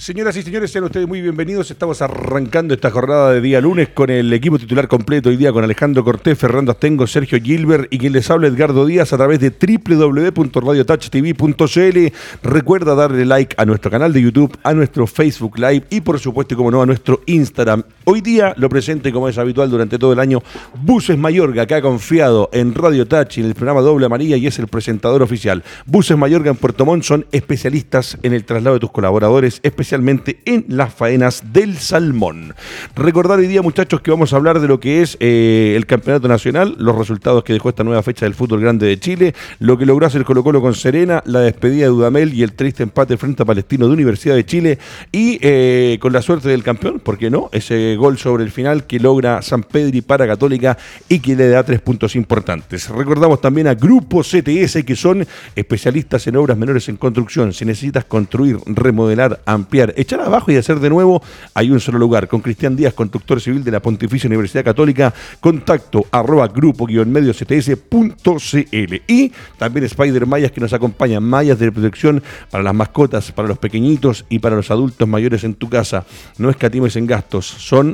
Señoras y señores, sean ustedes muy bienvenidos. Estamos arrancando esta jornada de día lunes con el equipo titular completo hoy día con Alejandro Cortés, Fernando Astengo, Sergio Gilbert y quien les habla Edgardo Díaz a través de www.radiotouchtv.cl. Recuerda darle like a nuestro canal de YouTube, a nuestro Facebook Live y por supuesto, como no, a nuestro Instagram. Hoy día lo presente como es habitual durante todo el año Buses Mayorga, que ha confiado en Radio Touch y en el programa Doble Amarilla y es el presentador oficial. Buses Mayorga en Puerto Montt son especialistas en el traslado de tus colaboradores, especialmente en las faenas del salmón. Recordar hoy día, muchachos, que vamos a hablar de lo que es eh, el campeonato nacional, los resultados que dejó esta nueva fecha del fútbol grande de Chile, lo que logró hacer Colo Colo con Serena, la despedida de Dudamel y el triste empate frente a Palestino de Universidad de Chile y eh, con la suerte del campeón, ¿por qué no? Ese gol sobre el final que logra San Pedri para Católica y que le da tres puntos importantes. Recordamos también a Grupo CTS, que son especialistas en obras menores en construcción. Si necesitas construir, remodelar, ampliar, echar abajo y hacer de nuevo, hay un solo lugar. Con Cristian Díaz, conductor civil de la Pontificia Universidad Católica, contacto arroba grupo-medio cts.cl. Y también Spider Mayas que nos acompañan, mallas de protección para las mascotas, para los pequeñitos y para los adultos mayores en tu casa. No escatimes en gastos,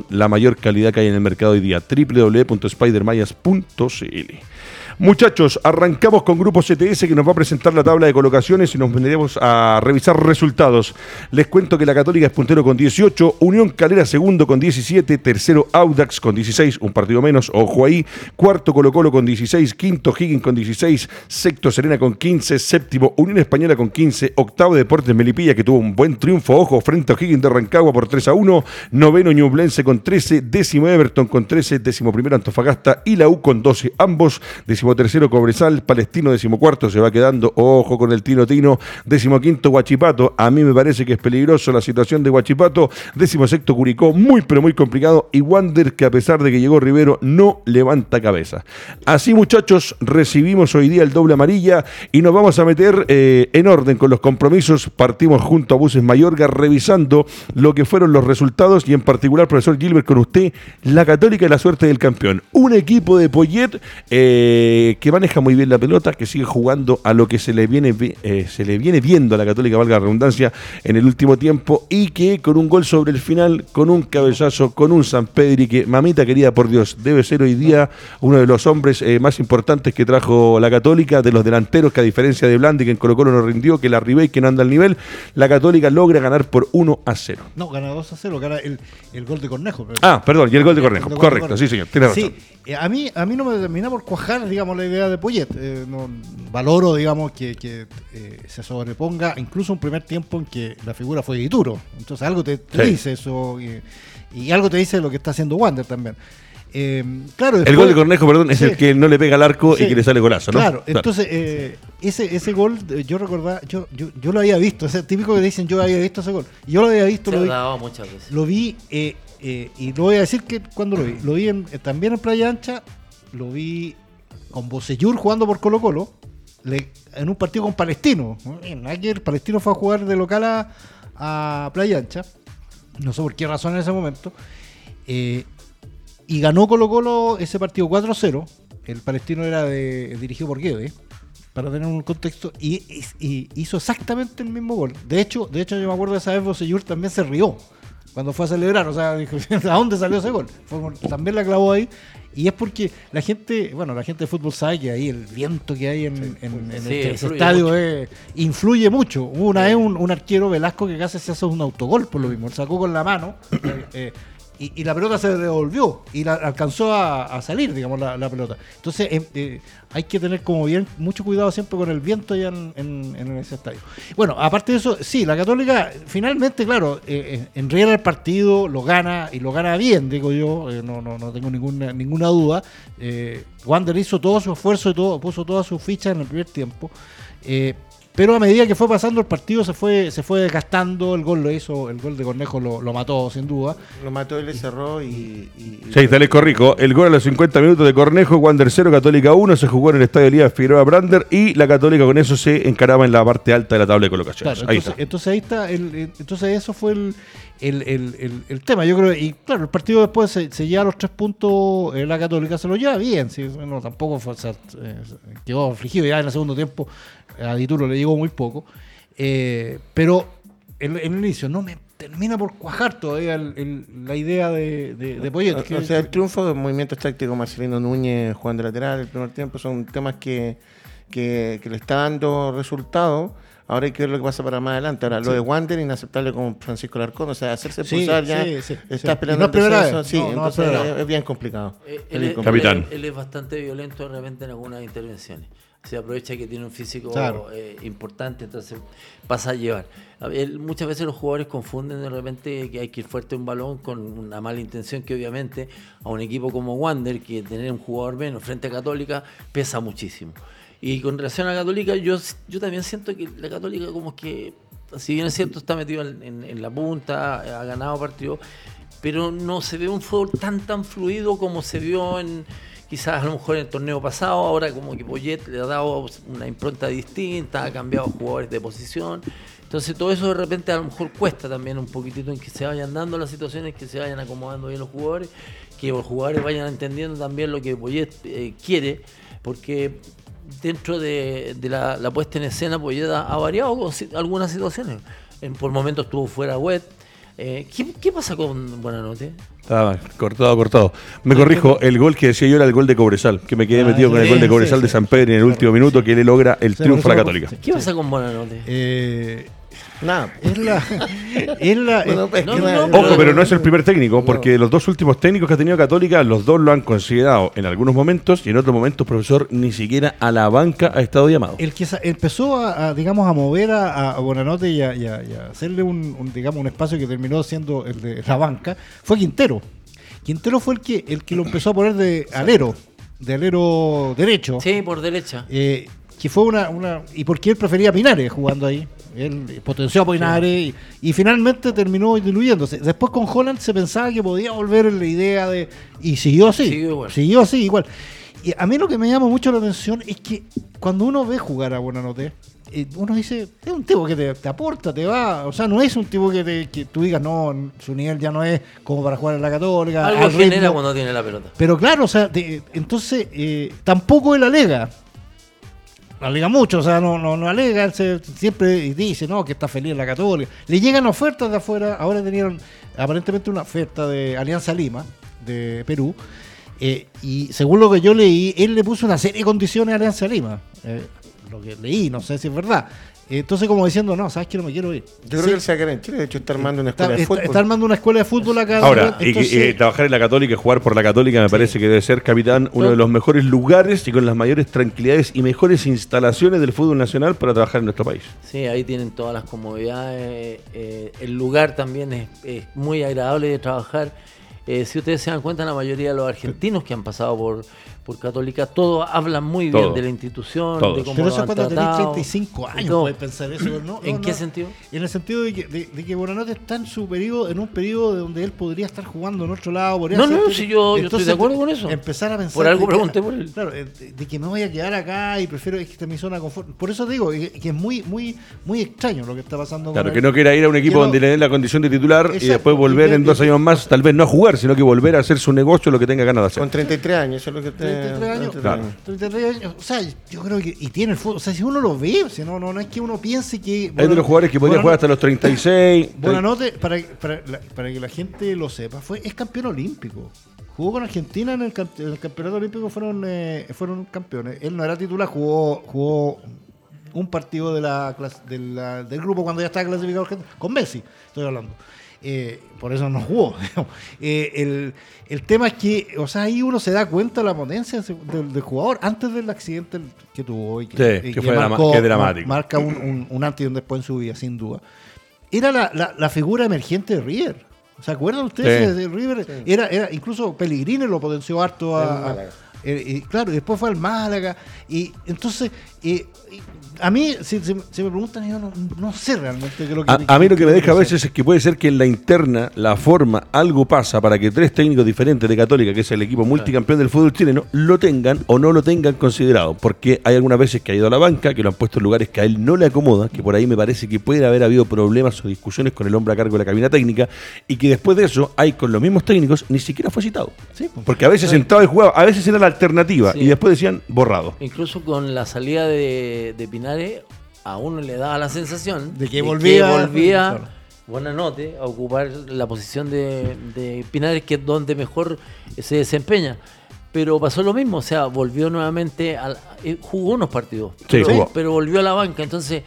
la mayor calidad que hay en el mercado hoy día. www.spidermayas.cl. Muchachos, arrancamos con Grupo CTS que nos va a presentar la tabla de colocaciones y nos vendremos a revisar resultados. Les cuento que la Católica es puntero con 18, Unión Calera segundo con 17, tercero Audax con 16, un partido menos, ojo ahí, cuarto Colo Colo con 16, quinto Higgins con 16, sexto Serena con 15, séptimo Unión Española con 15, octavo Deportes Melipilla que tuvo un buen triunfo, ojo, frente a Higgins de Rancagua por 3 a 1, noveno Ñublense con 13, décimo Everton con 13, décimo primero Antofagasta y la U con 12, ambos décimo tercero Cobresal, Palestino decimocuarto se va quedando, ojo con el Tino Tino, decimoquinto Guachipato, a mí me parece que es peligroso la situación de Guachipato, sexto Curicó, muy pero muy complicado, y Wander que a pesar de que llegó Rivero no levanta cabeza. Así muchachos, recibimos hoy día el doble amarilla y nos vamos a meter eh, en orden con los compromisos, partimos junto a Buses Mayorga revisando lo que fueron los resultados y en particular, profesor Gilbert, con usted, la católica y la suerte del campeón. Un equipo de Poyet eh, eh, que maneja muy bien la pelota, que sigue jugando a lo que se le viene, eh, se le viene viendo a la Católica, valga la redundancia, en el último tiempo, y que con un gol sobre el final, con un cabezazo, con un San Pedri, que mamita querida por Dios, debe ser hoy día uno de los hombres eh, más importantes que trajo la Católica, de los delanteros, que a diferencia de Blandi, que en Colo Colo no rindió, que la Ribey, que no anda al nivel, la Católica logra ganar por 1 a 0. No, gana 2 a 0, gana el, el gol de Cornejo. Ah, perdón, y el gol de Cornejo, correcto, sí señor, tiene razón. Sí, a mí, a mí no me termina por cuajar, digamos, la idea de Poyet. Eh, no, valoro, digamos, que, eh, se sobreponga incluso un primer tiempo en que la figura fue Dituro. Entonces algo te, dice eso y, algo te dice lo que está haciendo Wander también. Eh, claro, el gol de Cornejo, perdón, es el que no le pega al arco y que le sale golazo, ¿no? Claro, entonces ese, ese gol, yo recordaba, yo, yo, yo, lo había visto, es típico que dicen yo había visto ese gol. Yo lo había visto, lo vi, muchas veces. lo vi, y lo voy a decir que cuando lo vi, lo vi también en Playa Ancha, lo vi con Bocellur jugando por Colo Colo, en un partido con Palestino. Ayer Palestino fue a jugar de local a, Playa Ancha, no sé por qué razón en ese momento, eh, y ganó Colo Colo ese partido 4-0. El Palestino era dirigido por Guede, para tener un contexto, y, hizo exactamente el mismo gol. De hecho, de hecho yo me acuerdo de esa vez Bocellur también se rió cuando fue a celebrar, o sea, dijo, ¿a dónde salió ese gol? también la clavó ahí y es porque la gente, bueno, la gente de fútbol sabe que ahí el viento que hay en, este estadio influye mucho. Una vez un, arquero Velasco que casi se hace un autogol por lo mismo. sacó con la mano. Eh, eh, y, la pelota se devolvió y la, alcanzó a, salir, digamos, la, pelota. Entonces em, eh, hay que tener como bien mucho cuidado siempre con el viento allá en, ese estadio. Bueno, aparte de eso, sí, la Católica finalmente, claro, eh, eh el partido, lo gana y lo gana bien, digo yo, eh, no, no, no tengo ninguna, ninguna duda. Wander hizo todo su esfuerzo y todo, puso todas sus fichas en el primer tiempo. Pero a medida que fue pasando el partido se fue se fue desgastando, el gol lo hizo, el gol de Cornejo lo, mató sin duda. Lo mató y le cerró y... sí, tal es Corrico. El gol a los 50 minutos de Cornejo, Wander 0, Católica 1, se jugó en el Estadio Elías Figueroa Brander y la Católica con eso se encaraba en la parte alta de la tabla de colocaciones. ahí está. entonces ahí está, entonces eso fue el el, el, el, tema. Yo creo, y claro, el partido después se, lleva los tres puntos, eh, la Católica se lo lleva bien, ¿sí? bueno, tampoco fue, eh, quedó afligido ya en el segundo tiempo, a Dituro le llegó muy poco, eh, pero en, el inicio no me termina por cuajar todavía la idea de, de, Poyet. O, sea, el triunfo del movimiento táctico Marcelino Núñez, Juan de lateral, el primer tiempo, son temas que, que, le está dando resultados. Ahora hay que ver lo que pasa para más adelante. Ahora, lo de Wander, inaceptable con Francisco Larcón. O sea, hacerse expulsar ya está esperando el Sí, entonces es, bien complicado. Eh, él, Capitán. Él, es bastante violento de repente en algunas intervenciones. Se aprovecha que tiene un físico eh, importante, entonces pasa a llevar. muchas veces los jugadores confunden de repente que hay que ir fuerte un balón con una mala intención que obviamente a un equipo como Wander, que tener un jugador menos frente a Católica, pesa muchísimo. Y con relación a Católica, yo, yo también siento que la Católica como que, si bien es cierto, está metido en, la punta, ha ganado partidos, pero no se ve un fútbol tan tan fluido como se vio en quizás a lo mejor en el torneo pasado, ahora como que Poyet le ha dado una impronta distinta, ha cambiado jugadores de posición. Entonces todo eso de repente a lo mejor cuesta también un poquitito en que se vayan dando las situaciones, que se vayan acomodando bien los jugadores, que los jugadores vayan entendiendo también lo que Poyet eh, quiere, porque dentro de, la, puesta en escena, ya ha variado algunas situaciones. En, por momentos estuvo fuera web. Eh, ¿qué, pasa con Buenanote? Estaba cortado, cortado. Me corrijo, el gol que decía yo era el gol de Cobresal, que me quedé ah, metido con el gol de Cobresal de San Pedro en el último minuto que le logra el triunfo a la Católica. ¿Qué pasa con Buenanote? Eh, Nada. Es la. Es la Ojo, pero no es el primer técnico, porque los dos últimos técnicos que ha tenido Católica, los dos lo han considerado en algunos momentos y en otros momentos, profesor, ni siquiera a la banca ha estado llamado. El que empezó a, digamos, a mover a, a Bonanote y a, hacerle un, digamos, un espacio que terminó siendo el de la banca fue Quintero. Quintero fue el que, el que lo empezó a poner de alero, de alero derecho. Sí, por derecha. Eh, que fue una, una. ¿Y porque él prefería Pinares jugando ahí? Él potenció a Pinares y, finalmente terminó diluyéndose. Después con Holland se pensaba que podía volver la idea de. Y siguió así. Siguió, así, igual. Y a mí lo que me llama mucho la atención es que cuando uno ve jugar a Buenanote, eh, uno dice, es un tipo que te, aporta, te va. O sea, no es un tipo que, te, que tú digas, no, su nivel ya no es como para jugar en la Católica. Algo genera cuando tiene la pelota. Pero claro, o sea, entonces eh, tampoco él alega alega mucho, o sea, no, no, no alega, siempre dice, no, que está feliz la Católica. Le llegan ofertas de afuera, ahora tenían aparentemente una oferta de Alianza Lima, de Perú, eh, y según lo que yo leí, él le puso una serie de condiciones a Alianza Lima. Eh, lo que leí, no sé si es verdad. Entonces, como diciendo, no, sabes que no me quiero ir. Yo creo que él se va en Chile, de hecho, está armando una escuela de fútbol. Está, armando una escuela de fútbol acá. Ahora, y, trabajar en la Católica y jugar por la Católica me parece que debe ser, capitán, uno de los mejores lugares y con las mayores tranquilidades y mejores instalaciones del fútbol nacional para trabajar en nuestro país. Sí, ahí tienen todas las comodidades. Eh, el lugar también es, muy agradable de trabajar. Eh, si ustedes se dan cuenta, la mayoría de los argentinos que han pasado por por Católica, todos hablan muy bien de la institución, de cómo Pero eso cuando tenés 35 años, no. puedes pensar eso. No, ¿En qué sentido? En el sentido de que, de, que Bonanote está en su periodo, en un periodo donde él podría estar jugando en otro lado. no, no, si yo, estoy de acuerdo con eso. Empezar a pensar. Por algo pregunté por él. Claro, de, que me voy a quedar acá y prefiero que esté mi zona de confort. Por eso digo que, es muy, muy, muy extraño lo que está pasando. Claro, que no quiera ir a un equipo donde le den la condición de titular y después volver en dos años más, tal vez no a jugar, sino que volver a hacer su negocio, lo que tenga ganas de hacer. Con 33 años, eso es lo que te... 33 años. Claro. O sea, yo creo que. Y tiene el fútbol. O sea, si uno lo ve, o no, no, no es que uno piense que. Hay de los jugadores que podían jugar hasta los 36. Buena nota, para, para, para, que la gente lo sepa, fue, es campeón olímpico. Jugó con Argentina en el, campeonato olímpico, fueron, eh, fueron campeones. Él no era titular, jugó, jugó un partido de la, del grupo cuando ya estaba clasificado con Messi, estoy hablando. Eh, por eso no jugó. Eh, el, el, tema es que, o sea, ahí uno se da cuenta de la potencia del, jugador antes del accidente que tuvo. Y que, fue dramático. Marca un, un, antes y un después en su vida, sin duda. Era la, la, figura emergente de River. ¿Se acuerdan ustedes de River? Era, era, incluso Pellegrini lo potenció harto a, eh, claro, después fue al Málaga. Y entonces, a mí, si, me preguntan, yo no, sé realmente qué lo que. A, a mí lo que me deja a veces es que puede ser que en la interna, la forma, algo pasa para que tres técnicos diferentes de Católica, que es el equipo multicampeón del fútbol chileno, lo tengan o no lo tengan considerado. Porque hay algunas veces que ha ido a la banca, que lo han puesto en lugares que a él no le acomoda, que por ahí me parece que puede haber habido problemas o discusiones con el hombre a cargo de la cabina técnica, y que después de eso, hay con los mismos técnicos, ni siquiera fue citado. Pues. porque a veces entraba y jugaba, a veces era la alternativa, y después decían borrado. Incluso con la salida de, de Pinares, a uno le daba la sensación de que volvía, buena note a ocupar la posición de, de Pinares, que es donde mejor se desempeña. Pero pasó lo mismo, o sea, volvió nuevamente, a, eh, jugó unos partidos, pero, volvió a la banca, entonces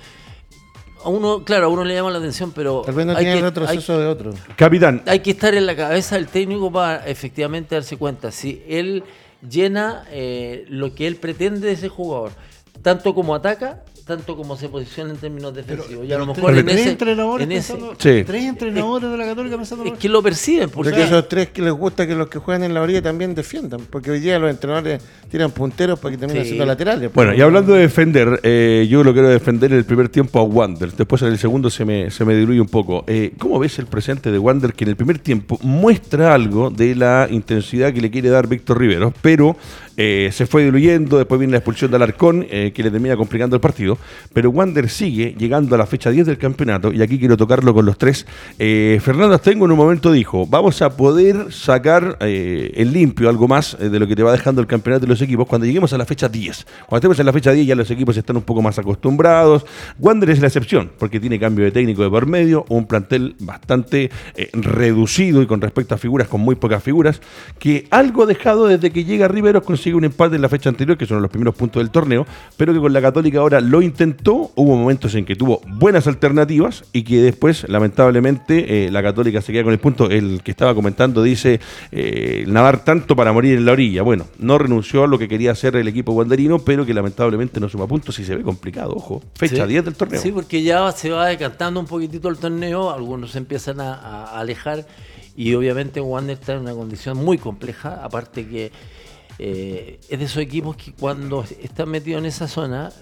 a uno, claro, a uno le llama la atención, pero Tal vez no hay tiene que, el retroceso de otro. Capitán. Hay que estar en la cabeza del técnico para efectivamente darse cuenta. Si él llena eh, lo que él pretende de ese jugador, tanto como ataca tanto como se posiciona en términos defensivos. y a lo mejor en tres, entrenadores tres entrenadores de la Católica pensando Es que lo perciben. Porque esos tres que les gusta que los que juegan en la orilla también defiendan. Porque hoy día los entrenadores tiran punteros para que terminen siendo laterales. Bueno, y hablando de defender, eh, yo lo quiero defender en el primer tiempo a Wander. Después en el segundo se me, se me diluye un poco. Eh, ¿Cómo ves el presente de Wander que en el primer tiempo muestra algo de la intensidad que le quiere dar Víctor Rivero? Pero eh, se fue diluyendo, después viene la expulsión de Alarcón, que le termina complicando el partido pero Wander sigue llegando a la fecha 10 del campeonato y aquí quiero tocarlo con los tres. Eh, Fernando Astengo en un momento dijo, vamos a poder sacar eh, en limpio algo más eh, de lo que te va dejando el campeonato de los equipos cuando lleguemos a la fecha 10. Cuando estemos en la fecha 10 ya los equipos están un poco más acostumbrados. Wander es la excepción porque tiene cambio de técnico de por medio, un plantel bastante eh, reducido y con respecto a figuras con muy pocas figuras, que algo dejado desde que llega Riveros consigue un empate en la fecha anterior, que son los primeros puntos del torneo, pero que con la Católica ahora lo intenta hubo momentos en que tuvo buenas alternativas y que después, lamentablemente, eh, la Católica se queda con el punto. El que estaba comentando dice eh, nadar tanto para morir en la orilla. Bueno, no renunció a lo que quería hacer el equipo guanderino, pero que lamentablemente no suma puntos y se ve complicado. Ojo, fecha 10 del torneo. Sí, porque ya se va decantando un poquitito el torneo, algunos empiezan a, alejar y obviamente Wander está en una condición muy compleja, aparte que. Eh, es de esos equipos que cuando están metidos en esa zona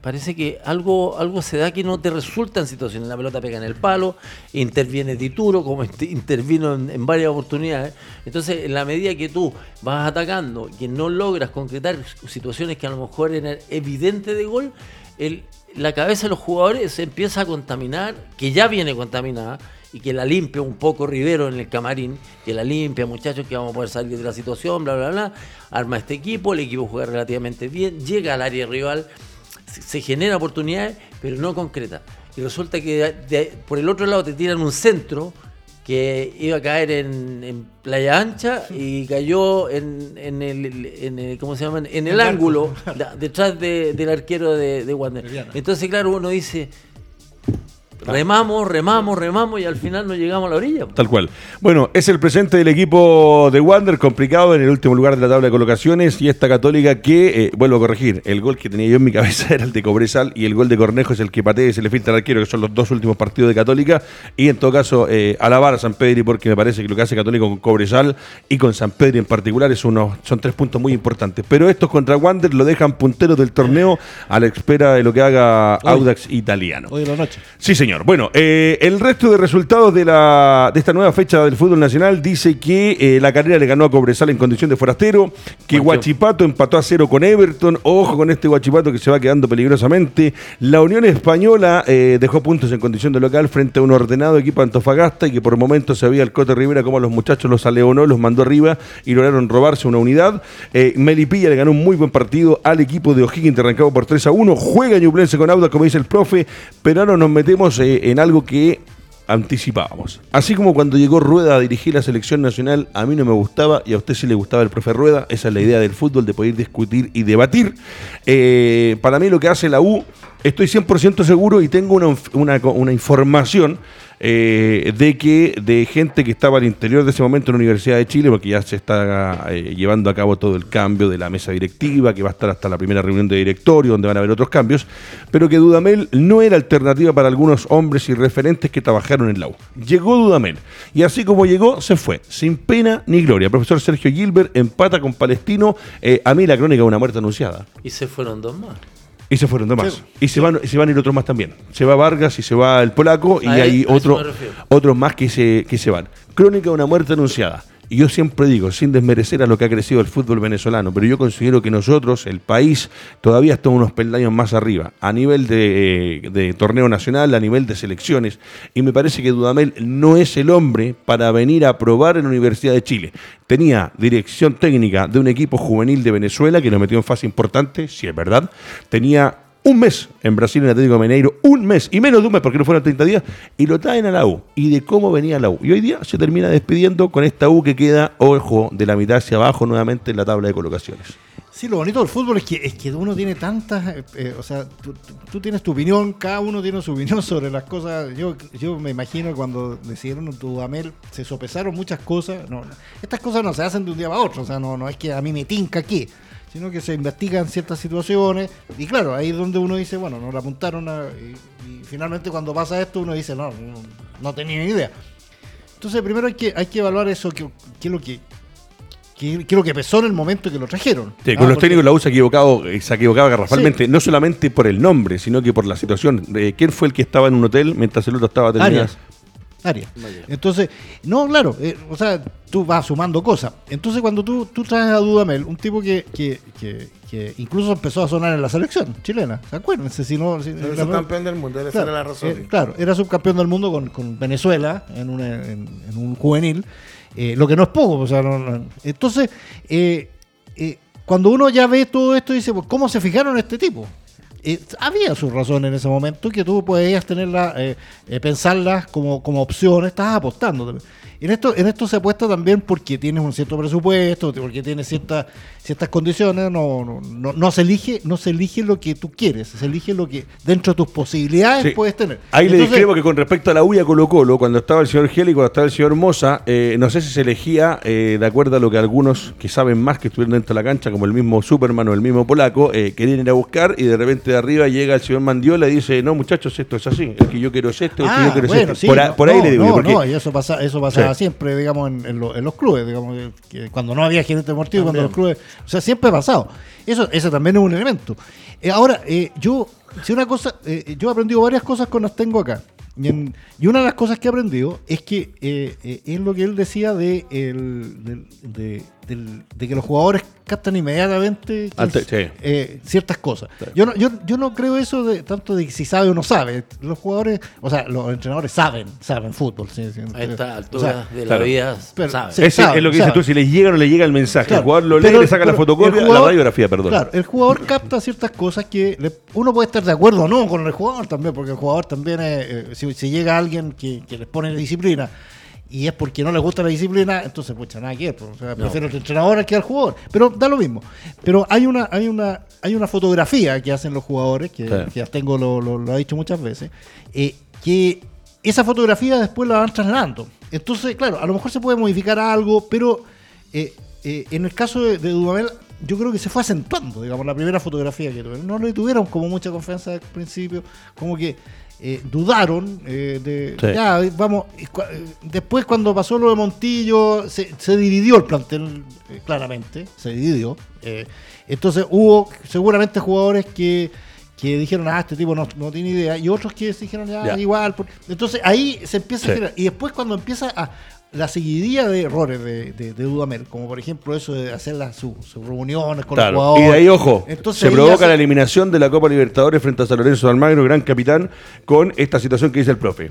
parece que algo, algo se da que no te resulta en situaciones. La pelota pega en el palo, interviene Tituro, como intervino en, varias oportunidades. Entonces, en la medida que tú vas atacando, que no logras concretar situaciones que a lo mejor eran evidentes de gol, el, la cabeza de los jugadores se empieza a contaminar, que ya viene contaminada, y que la limpia un poco Rivero en el camarín, que la limpia, muchachos, que vamos a poder salir de la situación, bla, bla, bla. Arma este equipo, el equipo juega relativamente bien, llega al área rival se genera oportunidades, pero no concreta. Y resulta que por el otro lado te tiran un centro que iba a caer en, Playa Ancha y cayó en, el, ¿cómo se llama? en el, ángulo detrás del arquero de, de Wander. Entonces, claro, uno dice, Remamos, remamos, remamos y al final no llegamos a la orilla. Tal cual. Bueno, es el presente del equipo de Wander, complicado en el último lugar de la tabla de colocaciones y esta católica que, eh, vuelvo a corregir, el gol que tenía yo en mi cabeza era el de Cobresal y el gol de Cornejo es el que patea y se le filtra al arquero, que son los dos últimos partidos de Católica. Y en todo caso, eh, alabar a San Pedro porque me parece que lo que hace Católico con Cobresal y con San Pedro en particular es uno, son tres puntos muy importantes. Pero estos contra Wander lo dejan punteros del torneo a la espera de lo que haga Audax italiano. Hoy de la noche. Sí, señor. Bueno, eh, el resto de resultados de, la, de esta nueva fecha del fútbol nacional dice que eh, la carrera le ganó a Cobresal en condición de forastero, que Huachipato empató a cero con Everton, ojo con este Huachipato que se va quedando peligrosamente. La Unión Española eh, dejó puntos en condición de local frente a un ordenado equipo Antofagasta y que por momentos se veía el Cote Rivera como los muchachos los aleonó, los mandó arriba y lograron robarse una unidad. Melipilla le ganó un muy buen partido al equipo de O'Higgins, arrancado por 3 a 1. Juega Ñublense con Auda, como dice el profe, pero ahora nos metemos en algo que anticipábamos. Así como cuando llegó Rueda a dirigir la selección nacional, a mí no me gustaba y a usted sí le gustaba el profe Rueda, esa es la idea del fútbol, de poder discutir y debatir. Eh, para mí lo que hace la U, estoy 100% seguro y tengo una, una información eh, de que de gente que estaba al interior de ese momento en la Universidad de Chile, porque ya se está eh, llevando a cabo todo el cambio de la mesa directiva, que va a estar hasta la primera reunión de directorio, donde van a haber otros cambios, pero que Dudamel no era alternativa para algunos hombres y referentes que trabajaron en la U. Llegó Dudamel, y así como llegó, se fue, sin pena ni gloria. profesor Sergio Gilbert empata con Palestino, eh, a mí la crónica de una muerte anunciada. Y se fueron dos más. Y se fueron demás. Y se van, se van a ir otros más también. Se va Vargas y se va el polaco y hay otro, otros más que se, que se van. Crónica de una muerte anunciada. Y yo siempre digo, sin desmerecer a lo que ha crecido el fútbol venezolano, pero yo considero que nosotros, el país, todavía estamos unos peldaños más arriba, a nivel de, de, torneo nacional, a nivel de selecciones. Y me parece que Dudamel no es el hombre para venir a probar en la Universidad de Chile. Tenía dirección técnica de un equipo juvenil de Venezuela que nos metió en fase importante, si es verdad. Tenía un mes en Brasil, en Atlético Mineiro, un mes, y menos de un mes porque no fueron 30 días, y lo traen a la U, y de cómo venía la U. Y hoy día se termina despidiendo con esta U que queda, ojo, de la mitad hacia abajo nuevamente en la tabla de colocaciones. Sí, lo bonito del fútbol es que, es que uno tiene tantas, eh, eh, o sea, tú, tienes tu opinión, cada uno tiene su opinión sobre las cosas. Yo, yo me imagino cuando decidieron Dudamel, se sopesaron muchas cosas. No, estas cosas no se hacen de un día para otro, o sea, no, no es que a mí me tinca aquí sino que se investigan ciertas situaciones y claro, ahí es donde uno dice, bueno, nos la apuntaron y, finalmente cuando pasa esto uno dice, no, no, tenía ni idea. Entonces primero hay que, hay que evaluar eso, qué es lo que... lo que pesó en el momento que lo trajeron. Sí, con ah, los técnicos la U se ha equivocado, eh, se ha equivocado garrafalmente, no solamente por el nombre, sino que por la situación. Eh, ¿Quién fue el que estaba en un hotel mientras el otro estaba terminando? Entonces, no, claro, eh, o sea, tú vas sumando cosas. Entonces, cuando tú, tú traes a Dudamel, un tipo que, que, que, incluso empezó a sonar en la selección chilena, ¿se acuerdan? Si no, era subcampeón del mundo, era la razón. Eh, claro, era subcampeón del mundo con, con Venezuela en, una, en, un juvenil, eh, lo que no es poco. O sea, entonces, cuando uno ya ve todo esto, dice, pues, ¿cómo se fijaron en este tipo? Había su razón en ese momento que tú podías tenerla, eh, eh, pensarlas como, como opción, estás apostando. En esto, en esto se apuesta también porque tienes un cierto presupuesto, porque tienes ciertas ciertas condiciones, no, no, no, se elige, no se elige lo que tú quieres, se elige lo que dentro de tus posibilidades puedes tener. Ahí le discrepo que con respecto a la UIA Colo Colo, cuando estaba el señor Geli, cuando estaba el señor Moza, eh, no sé si se elegía eh, de acuerdo a lo que algunos que saben más que estuvieron dentro de la cancha, como el mismo Superman o el mismo polaco, eh, querían ir a buscar y de repente de arriba llega el señor Mandiola y dice, no muchachos, esto es así, el que yo quiero es esto, el que yo ah, quiero es esto. por, ahí le digo. No, no, y eso, pasa, eso pasaba siempre, digamos, en, los clubes, digamos, cuando no había gerente deportivo, cuando los clubes, o sea, siempre pasado. Eso, eso también es un elemento. Eh, ahora, eh, yo, si una cosa, eh, yo he aprendido varias cosas con las tengo acá. Y, una de las cosas que he aprendido es que es lo que él decía de, el, de de que los jugadores captan inmediatamente eh, ciertas cosas. Yo, no, yo, yo no creo eso de tanto de si sabe o no sabe. Los jugadores, o sea, los entrenadores saben, saben fútbol. a esta altura de la vida saben. es lo que dices tú, si les llega o no le llega el mensaje. el jugador lo lee, le saca la fotocopia, la radiografía, perdón. Claro, el jugador capta ciertas cosas que uno puede estar de acuerdo o no con el jugador también, porque el jugador también, es, eh, si, si, llega alguien que, que les pone disciplina y es porque no le gusta la disciplina, entonces pues nada que pues, o sea, prefiero al entrenador que al jugador, pero da lo mismo. Pero hay una hay una hay una fotografía que hacen los jugadores que, ya tengo lo, lo, ha dicho muchas veces, eh, que esa fotografía después la van trasladando. Entonces, claro, a lo mejor se puede modificar algo, pero eh, eh, en el caso de, de Dudamel yo creo que se fue acentuando, digamos, la primera fotografía que tuvieron. No le tuvieron como mucha confianza al principio, como que eh, dudaron eh, de ya vamos después cuando pasó lo de Montillo se, se dividió el plantel eh, claramente se dividió entonces hubo seguramente jugadores que que dijeron, ah, este tipo no, no tiene idea, y otros que dijeron, ya, igual. Entonces ahí se empieza a generar. Y después, cuando empieza a, la seguidilla de errores de, de, Dudamel, como por ejemplo eso de hacer sus reuniones con los jugadores. Y de ahí, ojo, se provoca la eliminación de la Copa Libertadores frente a San Lorenzo de Almagro, gran capitán, con esta situación que dice el profe.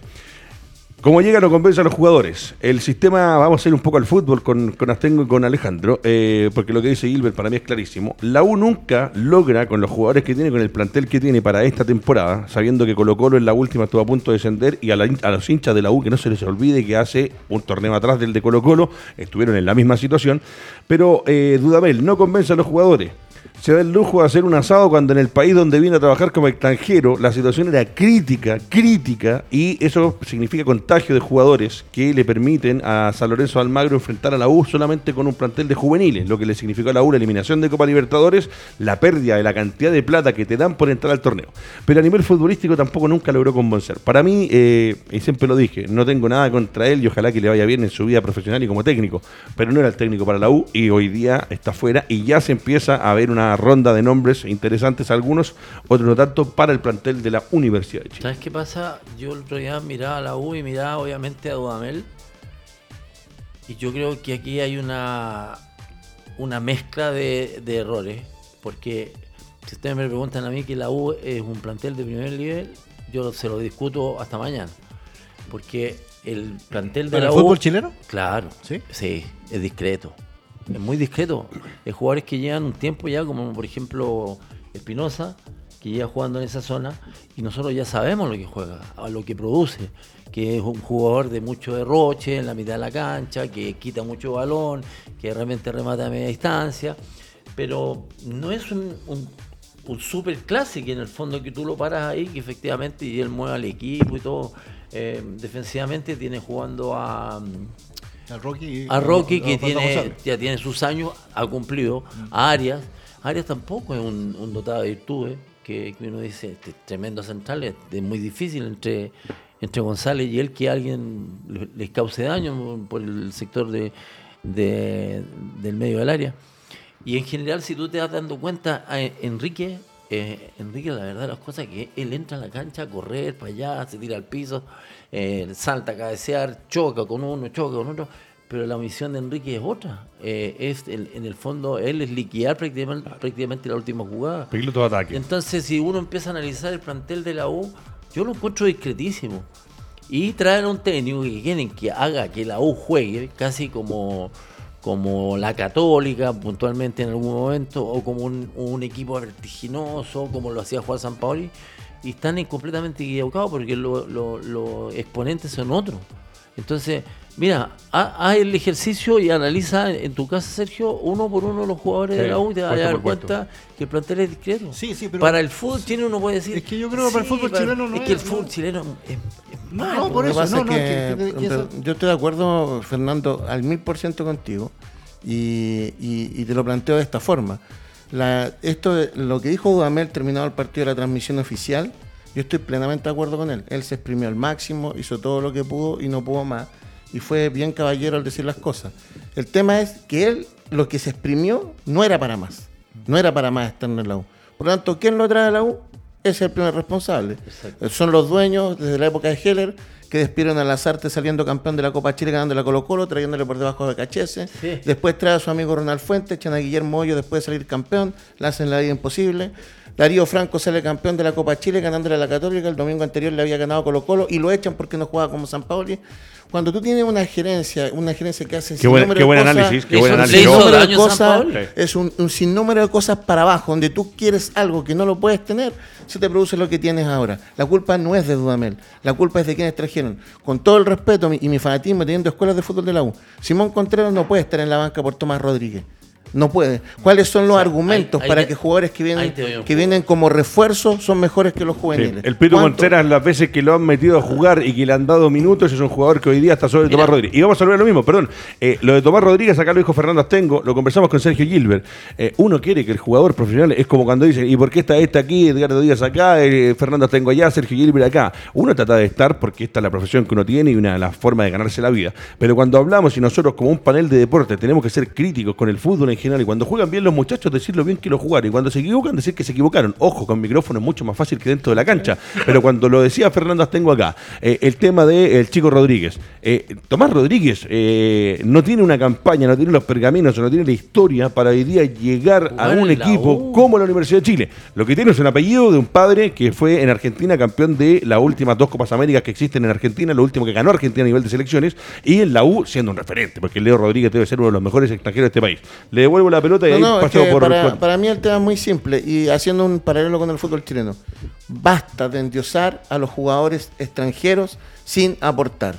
Como llega, lo convence a los jugadores. El sistema, vamos a ir un poco al fútbol con, con Astengo y con Alejandro, eh, porque lo que dice Gilbert para mí es clarísimo. La U nunca logra, con los jugadores que tiene, con el plantel que tiene para esta temporada, sabiendo que Colo Colo en la última estuvo a punto de descender, y a, los hinchas de la U que no se les olvide que hace un torneo atrás del de Colo Colo, estuvieron en la misma situación, pero eh, Dudamel no convence a los jugadores se da el lujo de hacer un asado cuando en el país donde viene a trabajar como extranjero la situación era crítica, crítica, y eso significa contagio de jugadores que le permiten a San Lorenzo Almagro enfrentar a la U solamente con un plantel de juveniles, lo que le significó a la U la eliminación de Copa Libertadores, la pérdida de la cantidad de plata que te dan por entrar al torneo. Pero a nivel futbolístico tampoco nunca logró convencer. Para mí, eh, y siempre lo dije, no tengo nada contra él y ojalá que le vaya bien en su vida profesional y como técnico, pero no era el técnico para la U y hoy día está fuera y ya se empieza a ver una ronda de nombres interesantes algunos, otros no tanto, para el plantel de la Universidad de Chile. ¿Sabes qué pasa? Yo el otro día miraba a la U y miraba obviamente a Dudamel. Y yo creo que aquí hay una, una mezcla de, errores. Porque si ustedes me preguntan a mí que la U es un plantel de primer nivel, yo se lo discuto hasta mañana. Porque el plantel de la el fútbol chileno? Claro. ¿Sí? Sí, es discreto es muy discreto. Hay jugadores que llevan un tiempo ya, como por ejemplo Espinosa, que lleva jugando en esa zona y nosotros ya sabemos lo que juega, lo que produce, que es un jugador de mucho derroche en la mitad de la cancha, que quita mucho balón, que realmente remata a media distancia, pero no es un, un, super clásico en el fondo que tú lo paras ahí, que efectivamente él mueve al equipo y todo. Eh, defensivamente tiene jugando a a Rocky, a Rocky que tiene, ya tiene sus años, ha cumplido. A Arias, Arias tampoco es un, dotado de virtudes, que, uno dice, este, tremendo central, es, muy difícil entre, entre González y él que alguien les cause daño por el sector de, del medio del área. Y en general, si tú te das dando cuenta, a Enrique, eh, Enrique, la verdad, las cosas que él entra a la cancha a correr para allá, se tira al piso, eh, salta a cabecear, choca con uno, choca con otro, pero la misión de Enrique es otra. Eh, es en el fondo, él es liquidar prácticamente, prácticamente la última jugada. todo ataque. Entonces, si uno empieza a analizar el plantel de la U, yo lo encuentro discretísimo. Y traer un técnico que quieren que haga que la U juegue casi como, como la Católica, puntualmente en algún momento, o como un, equipo vertiginoso, como lo hacía Juan San Paoli y están completamente equivocados porque los exponentes son otros. Entonces, mira, haz el ejercicio y analiza en tu casa, Sergio, uno por uno los jugadores de la U y te vas a dar cuenta que el plantel es discreto. Sí, sí, pero para el fútbol chileno uno puede decir. Es que yo creo que para el fútbol chileno no es. Es que el fútbol chileno es, No, por eso. No, yo estoy de acuerdo, Fernando, al mil por ciento contigo y, y te lo planteo de esta forma. La, esto, lo que dijo Dudamel terminado el partido de la transmisión oficial, yo estoy plenamente de acuerdo con él. Él se exprimió al máximo, hizo todo lo que pudo y no pudo más. Y fue bien caballero al decir las cosas. El tema es que él, lo que se exprimió, no era para más. No era para más estar en la U. Por lo tanto, ¿quién lo trae a la U? Es el primer responsable. Son los dueños desde la época de Heller que despidieron a Lazarte saliendo campeón de la Copa Chile ganando la Colo Colo, trayéndole por debajo de Cachese. Después trae a su amigo Ronald Fuentes, echan a Guillermo Hoyo después de salir campeón, le hacen la vida imposible. Darío Franco sale campeón de la Copa Chile ganándole a la Católica, el domingo anterior le había ganado Colo Colo y lo echan porque no juega como San Paoli. Cuando tú tienes una gerencia, una gerencia que hace qué buen, qué buen análisis, qué buen análisis. de cosas, es un, un, sinnúmero de cosas para abajo, donde tú quieres algo que no lo puedes tener, se te produce lo que tienes ahora. La culpa no es de Dudamel, la culpa es de quienes trajeron. Con todo el respeto y mi fanatismo teniendo escuelas de fútbol de la U, Simón Contreras no puede estar en la banca por Tomás Rodríguez. No puede. ¿Cuáles son los argumentos para que jugadores que vienen que vienen como refuerzo son mejores que los juveniles? El Pito Contreras, las veces que lo han metido a jugar y que le han dado minutos, es un jugador que hoy día está sobre Tomás Rodríguez. Y vamos a hablar lo mismo, perdón. Eh, lo de Tomás Rodríguez, acá lo dijo Fernando Astengo, lo conversamos con Sergio Gilbert. Eh, uno quiere que el jugador profesional es como cuando dice, ¿y por qué está este aquí, Edgardo Díaz acá, eh, Fernando Astengo allá, Sergio Gilbert acá? Uno trata de estar porque esta es la profesión que uno tiene y una de las formas de ganarse la vida. Pero cuando hablamos y nosotros como un panel de deporte tenemos que ser críticos con el fútbol en general y cuando juegan bien los muchachos decirlo bien que lo jugaron. Y cuando se equivocan, decir que se equivocaron. Ojo, con micrófono es mucho más fácil que dentro de la cancha. Pero cuando lo decía Fernando tengo acá, eh, el tema del chico Rodríguez. Eh, Tomás Rodríguez eh, no tiene una campaña, no tiene los pergaminos, no tiene la historia para hoy día llegar a un equipo como la Universidad de Chile. Lo que tiene es un apellido de un padre que fue en Argentina campeón de las últimas dos Copas Américas que existen en Argentina, lo último que ganó Argentina a nivel de selecciones, y en la U siendo un referente, porque Leo Rodríguez debe ser uno de los mejores extranjeros de este país. Le devuelvo la pelota y ahí para, mí el tema es muy simple y haciendo un paralelo con el fútbol chileno. Basta de endiosar a los jugadores extranjeros sin aportar.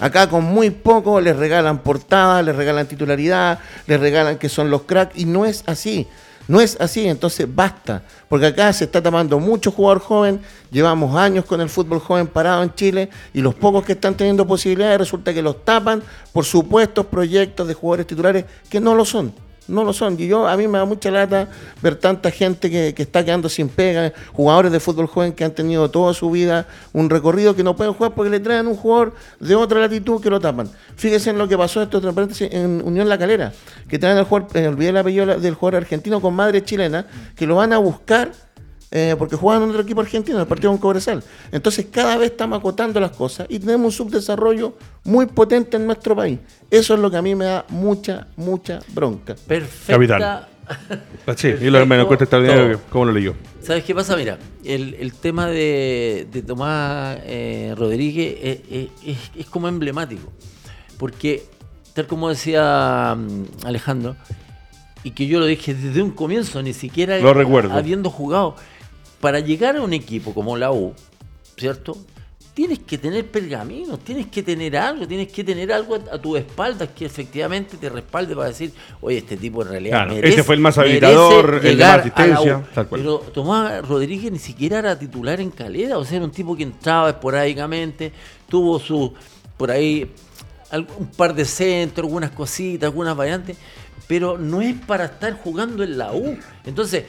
Acá con muy poco les regalan portada, les regalan titularidad, les regalan que son los cracks y no es así. No es así, entonces basta, porque acá se está tomando mucho jugador joven, llevamos años con el fútbol joven parado en Chile y los pocos que están teniendo posibilidades resulta que los tapan por supuestos proyectos de jugadores titulares que no lo son no lo son. Y yo, a mí me da mucha lata ver tanta gente que, está quedando sin pega, jugadores de fútbol joven que han tenido toda su vida un recorrido que no pueden jugar porque le traen un jugador de otra latitud que lo tapan. Fíjense en lo que pasó esto en Unión La Calera, que traen al jugador, eh, el apellido del jugador argentino con madre chilena, que lo van a buscar eh, porque juegan en otro equipo argentino, el partido con Cobresal. Entonces cada vez estamos acotando las cosas y tenemos un subdesarrollo muy potente en nuestro país. Eso es lo que a mí me da mucha, mucha bronca. Perfecto. Capital. Ah, sí, y lo me cuesta extraordinario cómo lo leyó. ¿Sabes qué pasa? Mira, el, tema de, Tomás eh, Rodríguez es, como emblemático. Porque, tal como decía mm, Alejandro, y que yo lo dije desde un comienzo, ni siquiera lo recuerdo. habiendo jugado, para llegar a un equipo como la U, ¿cierto? tienes que tener pergaminos, tienes que tener algo, tienes que tener algo a, tu espalda que efectivamente te respalde para decir, oye, este tipo en realidad merece, ese fue el más habilitador, el de más asistencia. Pero Tomás Rodríguez ni siquiera era titular en Calera, o sea, era un tipo que entraba esporádicamente, tuvo su, por ahí, un par de centros, algunas cositas, algunas variantes, pero no es para estar jugando en la U. Entonces,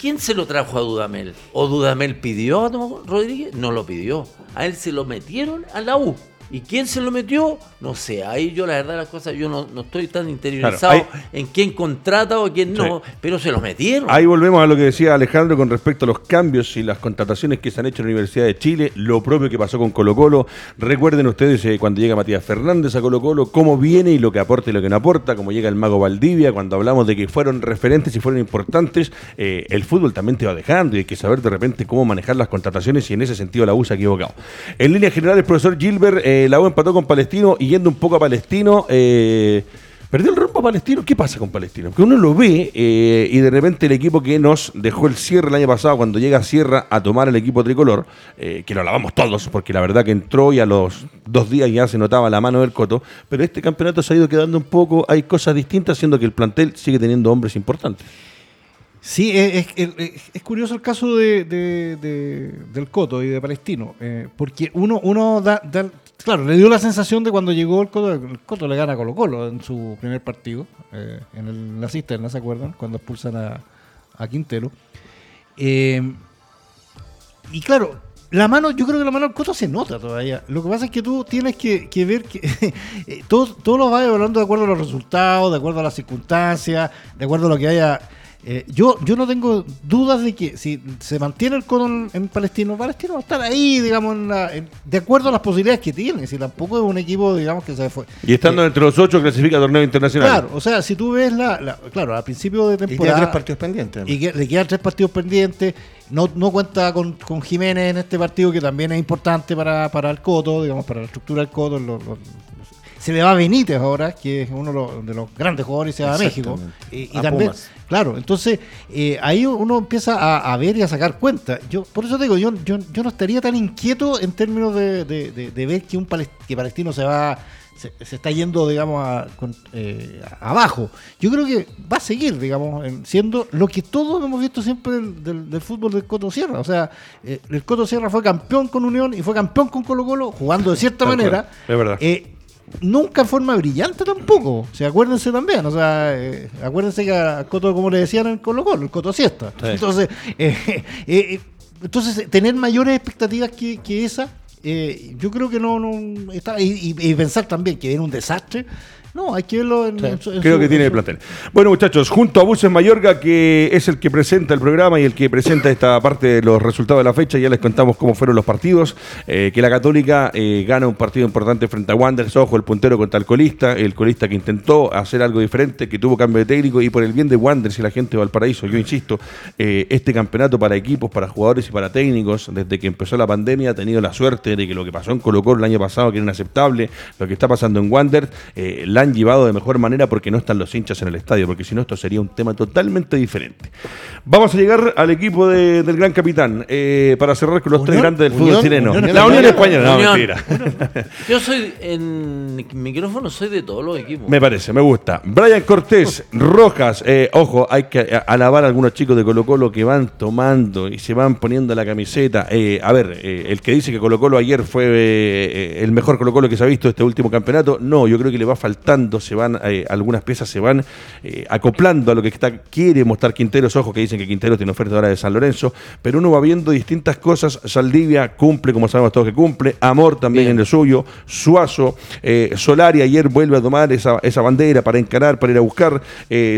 ¿Quién se lo trajo a Dudamel? ¿O Dudamel pidió a Rodríguez? No lo pidió. A él se lo metieron a la U. ¿Y quién se lo metió? No sé, ahí yo la verdad las cosas, yo no, estoy tan interiorizado en quién contrata o quién no, pero se lo metieron. Ahí volvemos a lo que decía Alejandro con respecto a los cambios y las contrataciones que se han hecho en la Universidad de Chile, lo propio que pasó con Colo Colo. Recuerden ustedes eh, cuando llega Matías Fernández a Colo Colo, cómo viene y lo que aporta y lo que no aporta, como llega el mago Valdivia, cuando hablamos de que fueron referentes y fueron importantes, eh, el fútbol también te va dejando y hay que saber de repente cómo manejar las contrataciones y en ese sentido la USA ha equivocado. En línea general, el profesor Gilbert... Eh, la U empató con Palestino y yendo un poco a Palestino, eh, perdió el rumbo a Palestino. ¿Qué pasa con Palestino? Que uno lo ve eh, y de repente el equipo que nos dejó el cierre el año pasado, cuando llega a Sierra a tomar el equipo tricolor, eh, que lo lavamos todos, porque la verdad que entró y a los dos días ya se notaba la mano del coto, pero este campeonato se ha ido quedando un poco, hay cosas distintas, siendo que el plantel sigue teniendo hombres importantes. Sí, es, curioso el caso de, del Coto y de Palestino, porque uno, uno da, claro, le dio la sensación de cuando llegó el Coto, el Coto le gana a Colo Colo en su primer partido, eh, en el, la cisterna, ¿se acuerdan? Cuando expulsan a, a Quintero. Eh, y claro, la mano, yo creo que la mano del Coto se nota todavía. Lo que pasa es que tú tienes que, ver que todos todo lo vas evaluando de acuerdo a los resultados, de acuerdo a las circunstancias, de acuerdo a lo que haya eh, yo, yo no tengo dudas de que si se mantiene el codo en, Palestino, Palestino va a estar ahí, digamos, de acuerdo a las posibilidades que tiene. Si tampoco es un equipo, digamos, que se fue. Y estando entre los ocho clasifica a torneo internacional. Claro, o sea, si tú ves la. claro, al principio de temporada. Y tres partidos pendientes. Y le quedan tres partidos pendientes. No, no cuenta con, con, Jiménez en este partido, que también es importante para, para el Coto, digamos, para la estructura del Coto, los, se le va a Benítez ahora, que es uno de los, grandes jugadores, se va a México. Y, también, claro, entonces eh, ahí uno empieza a, ver y a sacar cuenta. Yo, por eso digo, yo, yo, yo no estaría tan inquieto en términos de, de, ver que un que palestino se va se, está yendo, digamos, a, eh, abajo. Yo creo que va a seguir, digamos, siendo lo que todos hemos visto siempre del, fútbol del Coto Sierra. O sea, eh, el Coto Sierra fue campeón con Unión y fue campeón con Colo Colo, jugando de cierta manera. Es verdad nunca en forma brillante tampoco. O acuérdense también, o sea, eh, acuérdense que a Coto, como le decían en Colo Colo, el Coto siesta. Entonces, eh, eh, entonces, tener mayores expectativas que, que esa, yo creo que no, no está, y, y, pensar también que viene un desastre no, hay que verlo en, Creo que tiene el plantel. Bueno, muchachos, junto a Buses Mayorga, que es el que presenta el programa y el que presenta esta parte de los resultados de la fecha, ya les contamos cómo fueron los partidos. Eh, que la Católica eh, gana un partido importante frente a Wanderers, ojo, el puntero contra el colista, el colista que intentó hacer algo diferente, que tuvo cambio de técnico y por el bien de Wanderers y la gente de Valparaíso, yo insisto, eh, este campeonato para equipos, para jugadores y para técnicos, desde que empezó la pandemia, ha tenido la suerte de que lo que pasó en Colo Colo el año pasado, que era inaceptable, lo que está pasando en Wanderers, la han llevado de mejor manera porque no están los hinchas en el estadio, porque si no esto sería un tema totalmente diferente. Vamos a llegar al equipo del gran capitán eh, para cerrar con los tres grandes del fútbol chileno. la Unión Española, no, mentira. Yo soy en micrófono, soy de todos los equipos. Me parece, me gusta. Brian Cortés, Rojas, eh, ojo, hay que alabar a algunos chicos de Colo Colo que van tomando y se van poniendo la camiseta. Eh, a ver, el que dice que Colo Colo ayer fue el mejor Colo Colo que se ha visto este último campeonato, no, yo creo que le va se van, eh, algunas piezas se van eh, acoplando a lo que está, quiere mostrar Quinteros. Ojo que dicen que Quinteros tiene oferta ahora de San Lorenzo, pero uno va viendo distintas cosas. Saldivia cumple, como sabemos todos que cumple. Amor también en el suyo. Suazo, eh, Solari ayer vuelve a tomar esa, esa, bandera para encarar, para ir a buscar.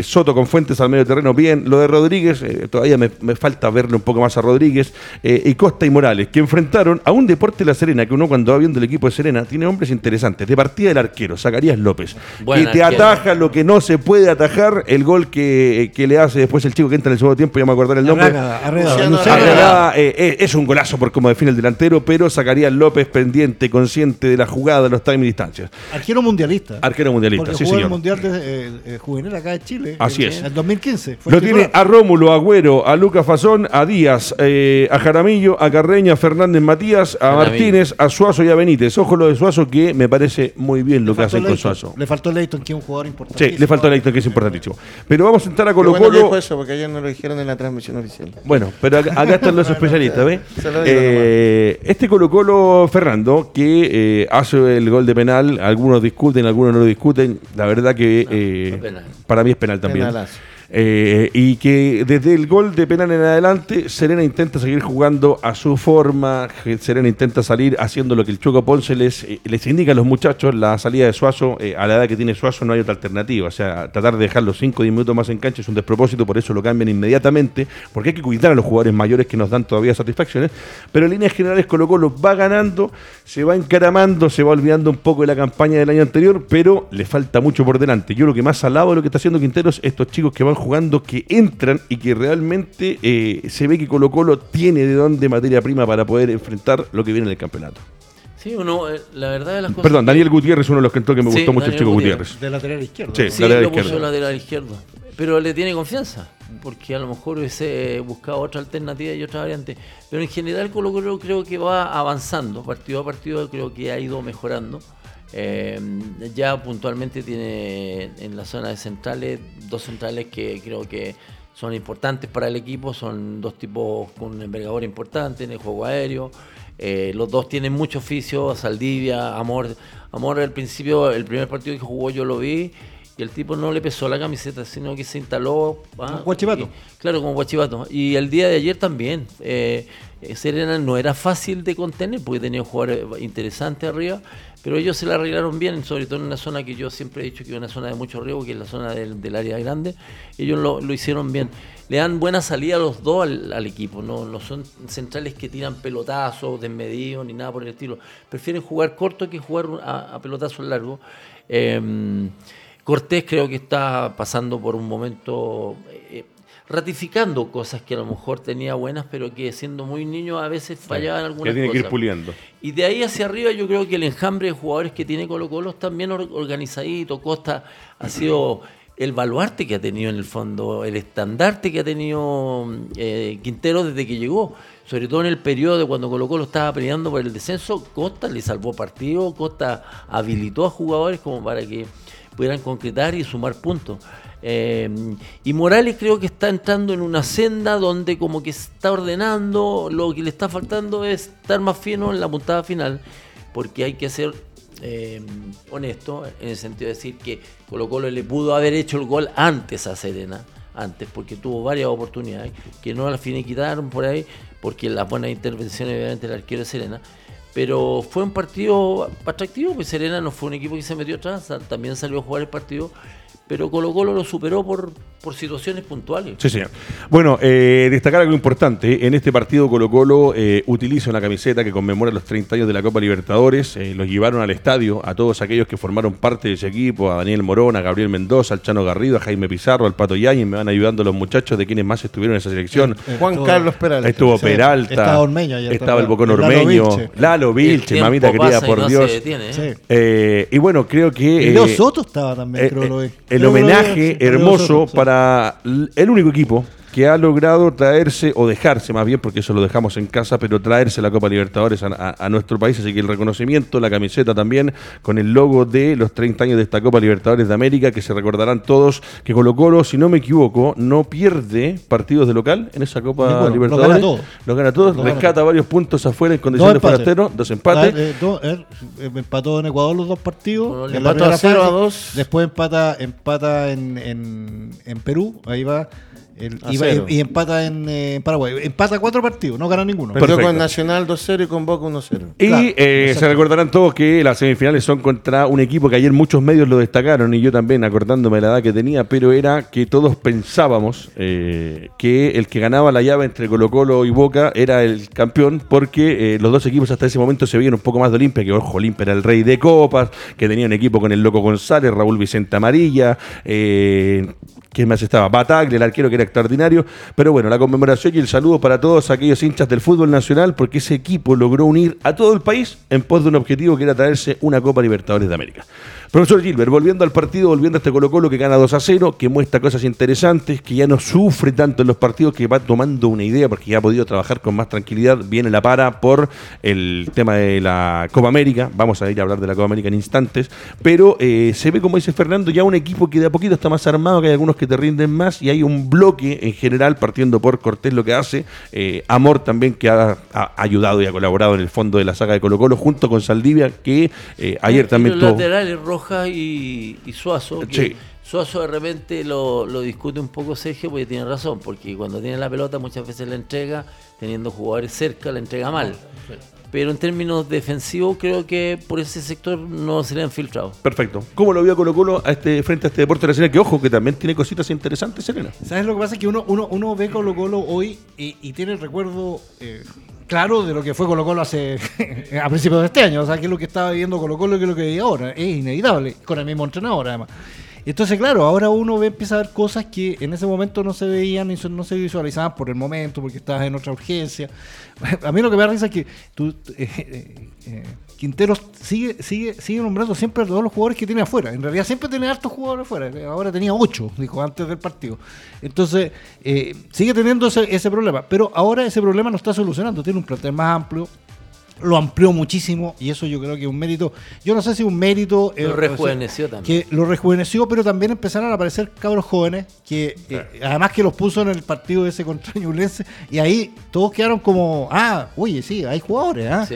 Soto con Fuentes al medio terreno, bien. Lo de Rodríguez, todavía me, falta verle un poco más a Rodríguez. y Costa y Morales, que enfrentaron a un Deporte La Serena, que uno cuando va viendo el equipo de Serena tiene hombres interesantes. De partida del arquero, Zacarías López. Y te ataja lo que no se puede atajar, el gol que, le hace después el chico que entra en el segundo tiempo, ya me acordar el nombre. Eh, eh, es un golazo por cómo define el delantero, pero sacaría López pendiente, consciente de la jugada, de los time y distancias. Arquero mundialista. Arquero mundialista, Porque sí, jugó señor. el mundial de, juvenil acá de Chile. Así es. En el 2015. Lo tiene a Rómulo, a Agüero, a Lucas Fazón, a Díaz, a Jaramillo, a Carreña, a Fernández Matías, a Martínez, a Suazo y a Benítez. Ojo lo de Suazo que me parece muy bien lo que hacen con Suazo. Le faltó Leighton, que es un jugador importante. Sí, le faltó Leighton, que es importantísimo. Pero vamos a entrar a Colo Colo. Bueno eso, porque ayer no lo dijeron en la transmisión oficial. Bueno, pero acá, están los especialistas, ¿ves? Eh, este Colo Colo Fernando, que eh, hace el gol de penal, algunos discuten, algunos no lo discuten. La verdad que eh, para mí es penal también. Eh, y que desde el gol de penal en adelante, Serena intenta seguir jugando a su forma. Serena intenta salir haciendo lo que el Choco Ponce les, eh, les indica a los muchachos. La salida de Suazo, eh, a la edad que tiene Suazo, no hay otra alternativa. O sea, tratar de dejarlo 5 o 10 minutos más en cancha es un despropósito, por eso lo cambian inmediatamente. Porque hay que cuidar a los jugadores mayores que nos dan todavía satisfacciones. Pero en líneas generales, Colo Colo va ganando, se va encaramando, se va olvidando un poco de la campaña del año anterior, pero le falta mucho por delante. Yo lo que más alabo de lo que está haciendo Quinteros, estos chicos que van jugando que entran y que realmente eh, se ve que Colo Colo tiene de dónde materia prima para poder enfrentar lo que viene en el campeonato. Sí, uno, eh, la verdad de las cosas. Perdón, Daniel Gutiérrez, uno de los que entró que me gustó mucho el chico Gutiérrez. De lateral izquierdo. Sí, lateral lo izquierdo. lateral izquierdo. Pero le tiene confianza, porque a lo mejor hubiese buscado otra alternativa y otra variante. Pero en general Colo Colo creo que va avanzando, partido a partido creo que ha ido mejorando. Eh, ya puntualmente tiene en la zona de centrales dos centrales que creo que son importantes para el equipo, son dos tipos con un envergadura importante en el juego aéreo. Eh, los dos tienen mucho oficio, Saldivia, Amor. Amor al principio, el primer partido que jugó yo lo vi y el tipo no le pesó la camiseta, sino que se instaló. ¿ah? Guachipato. claro, como Guachipato. Y el día de ayer también. Eh, Serena no era fácil de contener porque tenía jugadores interesantes arriba, pero ellos se la arreglaron bien, sobre todo en una zona que yo siempre he dicho que es una zona de mucho riesgo, que es la zona del, área grande. Ellos lo, hicieron bien. Le dan buena salida a los dos al, equipo, no, no son centrales que tiran pelotazos desmedidos ni nada por el estilo. Prefieren jugar corto que jugar a, a pelotazos largos. Em, Cortés creo que está pasando por un momento eh, ratificando cosas que a lo mejor tenía buenas, pero que siendo muy niño a veces fallaban algunas que tiene que ir puliendo. Y de ahí hacia arriba yo creo que el enjambre de jugadores que tiene Colo Colo está bien organizadito. Costa ha sido el baluarte que ha tenido en el fondo, el estandarte que ha tenido eh, Quintero desde que llegó. Sobre todo en el periodo de cuando Colo Colo estaba peleando por el descenso, Costa le salvó partido, Costa habilitó a jugadores como para que pudieran concretar y sumar puntos. Eh, y Morales creo que está entrando en una senda donde como que está ordenando, lo que le está faltando es estar más fino en la puntada final, porque hay que ser eh, honesto en el sentido de decir que Colo Colo le pudo haber hecho el gol antes a Serena, antes, porque tuvo varias oportunidades que no al fin quitaron por ahí, porque las buenas intervenciones obviamente del arquero de Serena. Pero fue un partido atractivo, pues Serena no fue un equipo que se metió atrás, también salió a jugar el partido pero Colo Colo lo superó por, por situaciones puntuales. Sí, señor. Bueno, eh, destacar algo importante. En este partido Colo Colo eh, utiliza una camiseta que conmemora los 30 años de la Copa Libertadores. Eh, los llevaron al estadio a todos aquellos que formaron parte de ese equipo, a Daniel Morón, a Gabriel Mendoza, al Chano Garrido, a Jaime Pizarro, al Pato Yañez. Me van ayudando los muchachos de quienes más estuvieron en esa selección. Juan Carlos Peralta. Estuvo Peralta. Estaba Ormeño. Estaba el Bocón Ormeño. Lalo Vilche, mamita querida, por Dios. y bueno, creo que... Leo Soto estaba también, creo lo el homenaje hermoso para el único equipo que ha logrado traerse, o dejarse más bien, porque eso lo dejamos en casa, pero traerse la Copa Libertadores a, nuestro país. Así que el reconocimiento, la camiseta también, con el logo de los 30 años de esta Copa Libertadores de América, que se recordarán todos que Colo Colo, si no me equivoco, no pierde partidos de local en esa Copa Libertadores. Lo gana todo. Lo rescata varios puntos afuera en condiciones de forastero, dos empates. Eh, eh, empató en Ecuador los dos partidos. Empató a 0 a 2. Después empata, empata en, en, en Perú, ahí va y, empata en Paraguay. Empata cuatro partidos, no gana ninguno. Perdió con Nacional 2-0 y con Boca 1-0. Y eh, se recordarán todos que las semifinales son contra un equipo que ayer muchos medios lo destacaron y yo también acordándome de la edad que tenía, pero era que todos pensábamos eh, que el que ganaba la llave entre Colo Colo y Boca era el campeón porque eh, los dos equipos hasta ese momento se veían un poco más de Olimpia, que ojo, Olimpia era el rey de copas, que tenía un equipo con el Loco González, Raúl Vicente Amarilla, eh, ¿Quién más estaba? Bataglia, el arquero que era extraordinario. Pero bueno, la conmemoración y el saludo para todos aquellos hinchas del fútbol nacional, porque ese equipo logró unir a todo el país en pos de un objetivo que era traerse una Copa Libertadores de América. Profesor Gilbert, volviendo al partido, volviendo a este Colo Colo que gana 2 a 0, que muestra cosas interesantes, que ya no sufre tanto en los partidos, que va tomando una idea porque ya ha podido trabajar con más tranquilidad, viene la para por el tema de la Copa América, vamos a ir a hablar de la Copa América en instantes, pero eh, se ve, como dice Fernando, ya un equipo que de a poquito está más armado, que hay algunos que te rinden más y hay un bloque en general, partiendo por Cortés lo que hace, eh, Amor también que ha, ayudado y ha colaborado en el fondo de la saga de Colo Colo, junto con Saldivia, que eh, ayer también tuvo... Rojas y, Suazo. Suazo de repente lo, discute un poco Sergio porque tiene razón, porque cuando tiene la pelota muchas veces la entrega, teniendo jugadores cerca, la entrega mal. Pero en términos defensivos creo que por ese sector no se le han filtrado. Perfecto. ¿Cómo lo vio Colo Colo a este, frente a este deporte nacional? Que ojo, que también tiene cositas interesantes, Serena. ¿Sabes lo que pasa? Es que uno, uno, uno ve Colo Colo hoy y, tiene el recuerdo... Eh, claro de lo que fue Colo Colo hace a principios de este año, o sea, que es lo que estaba viviendo Colo Colo y que es lo que vive ahora, es inevitable, con el mismo entrenador además. Entonces, claro, ahora uno ve, empieza a ver cosas que en ese momento no se veían y no se visualizaban por el momento, porque estabas en otra urgencia. A mí lo que me da risa es que tú, eh, eh, eh, Quinteros sigue, sigue, sigue nombrando siempre a todos los jugadores que tiene afuera. En realidad siempre tiene hartos jugadores afuera. Ahora tenía ocho, dijo antes del partido. Entonces, sigue teniendo ese, ese problema. Pero ahora ese problema no está solucionando. Tiene un plantel más amplio, lo amplió muchísimo y eso yo creo que es un mérito. Yo no sé si un mérito. Lo eh, rejuveneció también. Que lo rejuveneció, pero también empezaron a aparecer cabros jóvenes que eh, además que los puso en el partido ese contra Ñublense y ahí todos quedaron como, ah, oye, sí, hay jugadores. ¿ah?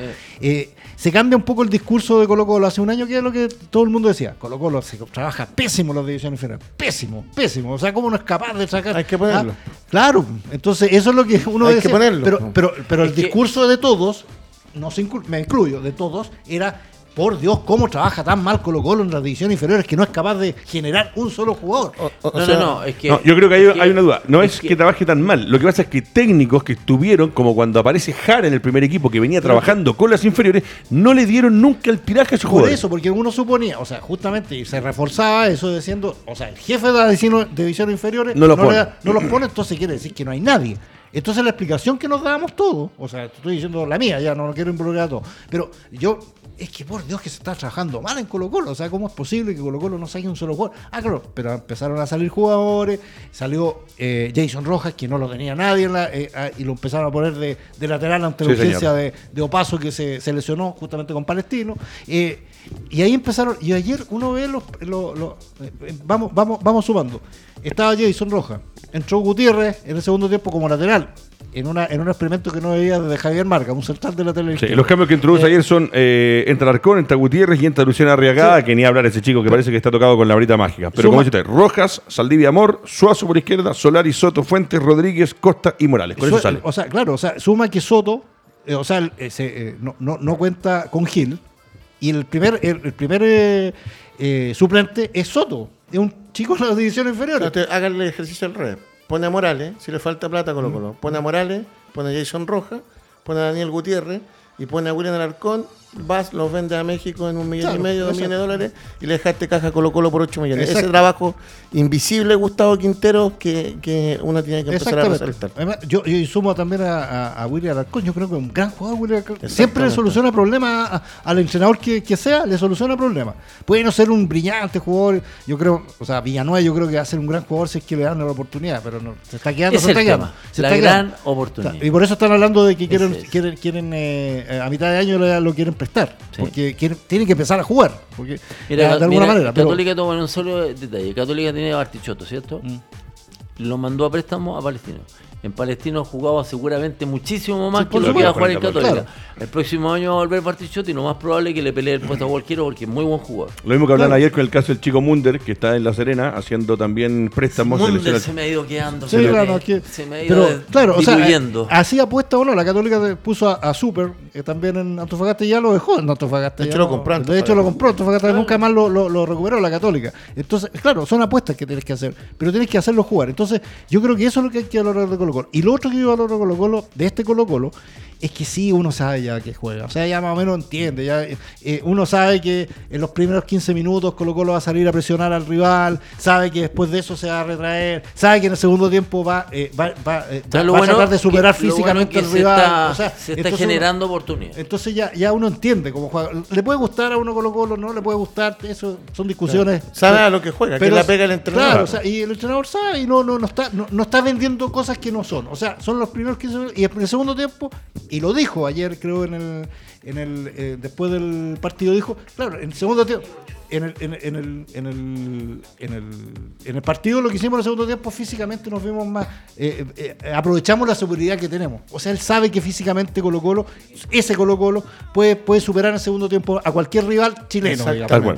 Eh, se cambia un poco el discurso de Colo Colo hace un año que es lo que todo el mundo decía. Colo Colo se trabaja pésimo las divisiones inferiores. Pésimo, pésimo. O sea, ¿cómo no es capaz de sacar? Hay que ponerlo. Ah, claro, entonces eso es lo que uno Hay que ponerlo. Pero, pero, pero el discurso de todos no me incluyo, de todos, era por Dios, cómo trabaja tan mal Colo Colo en las divisiones inferiores que no es capaz de generar un solo jugador. no, no, no, es que. yo creo que hay, una duda. No es, que, trabaje tan mal. Lo que pasa es que técnicos que estuvieron, como cuando aparece Jara en el primer equipo que venía trabajando con las inferiores, no le dieron nunca el tiraje a su jugador. Por eso, porque uno suponía, o sea, justamente se reforzaba eso diciendo, o sea, el jefe de las divisiones inferiores no, los pone, entonces quiere decir que no hay nadie. Entonces la explicación que nos dábamos todos, o sea, estoy diciendo la mía, ya no lo quiero involucrar a todos, pero yo, es que por Dios que se está trabajando mal en Colo Colo, o sea, ¿cómo es posible que Colo Colo no saque un solo jugador? Ah, claro, pero empezaron a salir jugadores, salió eh, Jason Rojas, que no lo tenía nadie, eh, ah, y lo empezaron a poner de, lateral ante la urgencia de, Opaso, que se, lesionó justamente con Palestino. Eh, y ahí empezaron, y ayer uno ve los, vamos, vamos, vamos sumando. Estaba Jason Rojas, entró Gutiérrez en el segundo tiempo como lateral. En, una, en un experimento que no veía desde Javier Marca, un central de la televisión. los cambios que introduce eh, ayer son eh, entra Arcón, entra Gutiérrez y entra Luciana Arriagada, que ni hablar ese chico que parece que está tocado con la brita mágica. Pero como dice Rojas, Saldivia Amor, Suazo por izquierda, Solari, Soto, Fuentes, Rodríguez, Costa y Morales. Con eso sale. O sea, claro, o sea, suma que Soto, eh, o sea, no, no, no, cuenta con Gil, y el primer, el, primer suplente es Soto, es un chico de las divisiones inferiores. háganle el ejercicio al revés pone a Morales, si le falta plata, Colo Colo. Pone a Morales, pone a Jason Roja, pone a Daniel Gutiérrez y pone a William Alarcón vas, los vendes a México en un millón y medio, dos millones de dólares y le dejaste caja Colo Colo por 8 millones. Ese trabajo invisible, Gustavo Quintero, que, que uno tiene que empezar a resaltar. yo, yo sumo también a, a, William Alarcón, yo creo que es un gran jugador William Siempre le soluciona problemas al entrenador que, que, sea, le soluciona problemas. Puede no ser un brillante jugador, yo creo, o sea, Villanueva yo creo que va a ser un gran jugador si es que le dan la oportunidad, pero no, se está quedando, se está quedando. la gran oportunidad. Y por eso están hablando de que quieren, quieren, quieren eh, a mitad de año lo quieren prestar. Porque tienen que empezar a jugar. Porque, mira, de alguna manera. Católica toma un solo detalle. Católica tiene a Bartichotto, ¿cierto? Mm. Lo mandó a préstamo a Palestino. En Palestino jugaba seguramente muchísimo más que lo que iba a jugar en Católica. El próximo año va a volver Bartichotto y lo más probable es que le pelee el puesto a cualquiera porque es muy buen jugador. Lo mismo que hablan ayer con el caso del chico Munder, que está en La Serena haciendo también préstamos. Munder se me ha ido quedando. Sí, claro, se me ha ido pero, claro, o sea, eh, así apuesta o no, la Católica puso a, Super, que también en Antofagasta ya lo dejó en Antofagasta. De hecho, lo compró. De hecho, lo compró. Antofagasta nunca más lo, lo, recuperó la Católica. Entonces, claro, son apuestas que tienes que hacer, pero tienes que hacerlo jugar. Entonces, yo creo que eso es lo que hay que valorar de Colo Colo. Y lo otro que yo valoro Colo Colo, de este Colo Colo, es que sí, uno sabe ya que juega. O sea, ya más o menos entiende. Ya, eh, uno sabe que en los primeros 15 minutos Colo Colo va a salir a presionar al rival, sabe que después de eso se va a retraer, sabe que en el segundo tiempo va, eh, va, va, eh, a tratar de superar físicamente al rival. se está generando oportunidades. Entonces ya, ya uno entiende cómo juega. Le puede gustar a uno Colo Colo, no le puede gustar, eso son discusiones. Sabe a lo que juega, pero, que la pega el entrenador. Claro, y el entrenador sabe y no, no, no, está, no, está vendiendo cosas que no son. O sea, son los primeros 15 minutos y en el segundo tiempo, y lo dijo ayer creo en el, en el eh, después del partido dijo, claro, en el segundo tiempo en el, en, el, en, el, en, el, en el partido lo que hicimos en el segundo tiempo físicamente nos vimos más eh, eh, aprovechamos la seguridad que tenemos. O sea él sabe que físicamente Colo Colo ese Colo Colo puede, puede superar en el segundo tiempo a cualquier rival chileno.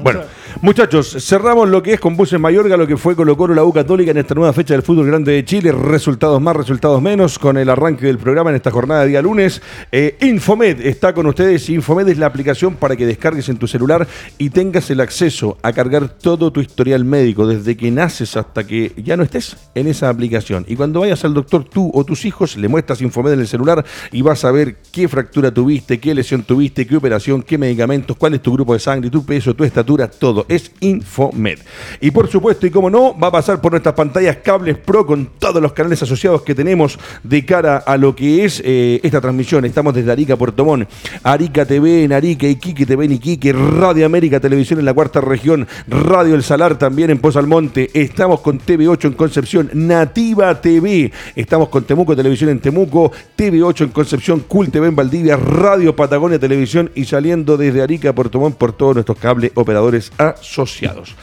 Bueno, muchachos cerramos lo que es con Buses Mayorga lo que fue Colo Colo la U Católica en esta nueva fecha del fútbol grande de Chile. Resultados más resultados menos con el arranque del programa en esta jornada de día lunes. Eh, Infomed está con ustedes. Infomed es la aplicación para que descargues en tu celular y tengas el acceso acceso a cargar todo tu historial médico desde que naces hasta que ya no estés en esa aplicación. Y cuando vayas al doctor tú o tus hijos, le muestras Infomed en el celular y vas a ver qué fractura tuviste, qué lesión tuviste, qué operación, qué medicamentos, cuál es tu grupo de sangre, tu peso, tu estatura, todo. Es Infomed. Y por supuesto, y como no, va a pasar por nuestras pantallas cables pro con todos los canales asociados que tenemos de cara a lo que es eh, esta transmisión. Estamos desde Arica, Puerto Montt, Arica TV en Arica, Iquique TV en Iquique, Radio América Televisión en la cuarta región, Radio El Salar también en Pozalmonte, estamos con TV8 en Concepción, Nativa TV, estamos con Temuco Televisión en Temuco, TV8 en Concepción, Cool TV en Valdivia, Radio Patagonia Televisión y saliendo desde Arica, Puerto Montt por todos nuestros cable operadores asociados.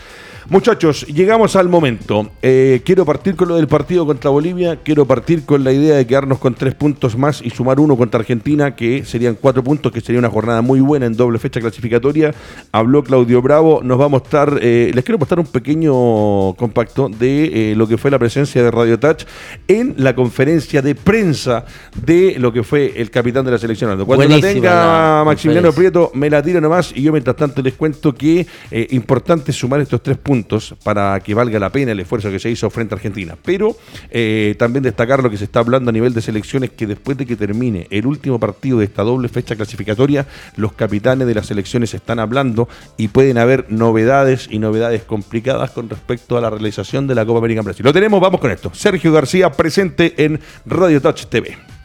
Muchachos, llegamos al momento. Eh, quiero partir con lo del partido contra Bolivia. Quiero partir con la idea de quedarnos con tres puntos más y sumar uno contra Argentina, que serían cuatro puntos, que sería una jornada muy buena en doble fecha clasificatoria. Habló Claudio Bravo. Nos va a mostrar, eh, les quiero mostrar un pequeño compacto de eh, lo que fue la presencia de Radio Touch en la conferencia de prensa de lo que fue el capitán de la selección. Cuando la tenga Maximiliano Prieto, me la tira nomás y yo mientras tanto les cuento que importante sumar estos tres puntos para que valga la pena el esfuerzo que se hizo frente a Argentina. Pero eh, también destacar lo que se está hablando a nivel de selecciones, que después de que termine el último partido de esta doble fecha clasificatoria, los capitanes de las selecciones están hablando y pueden haber novedades y novedades complicadas con respecto a la realización de la Copa América en Brasil. Lo tenemos, vamos con esto. Sergio García presente en Radio Touch TV.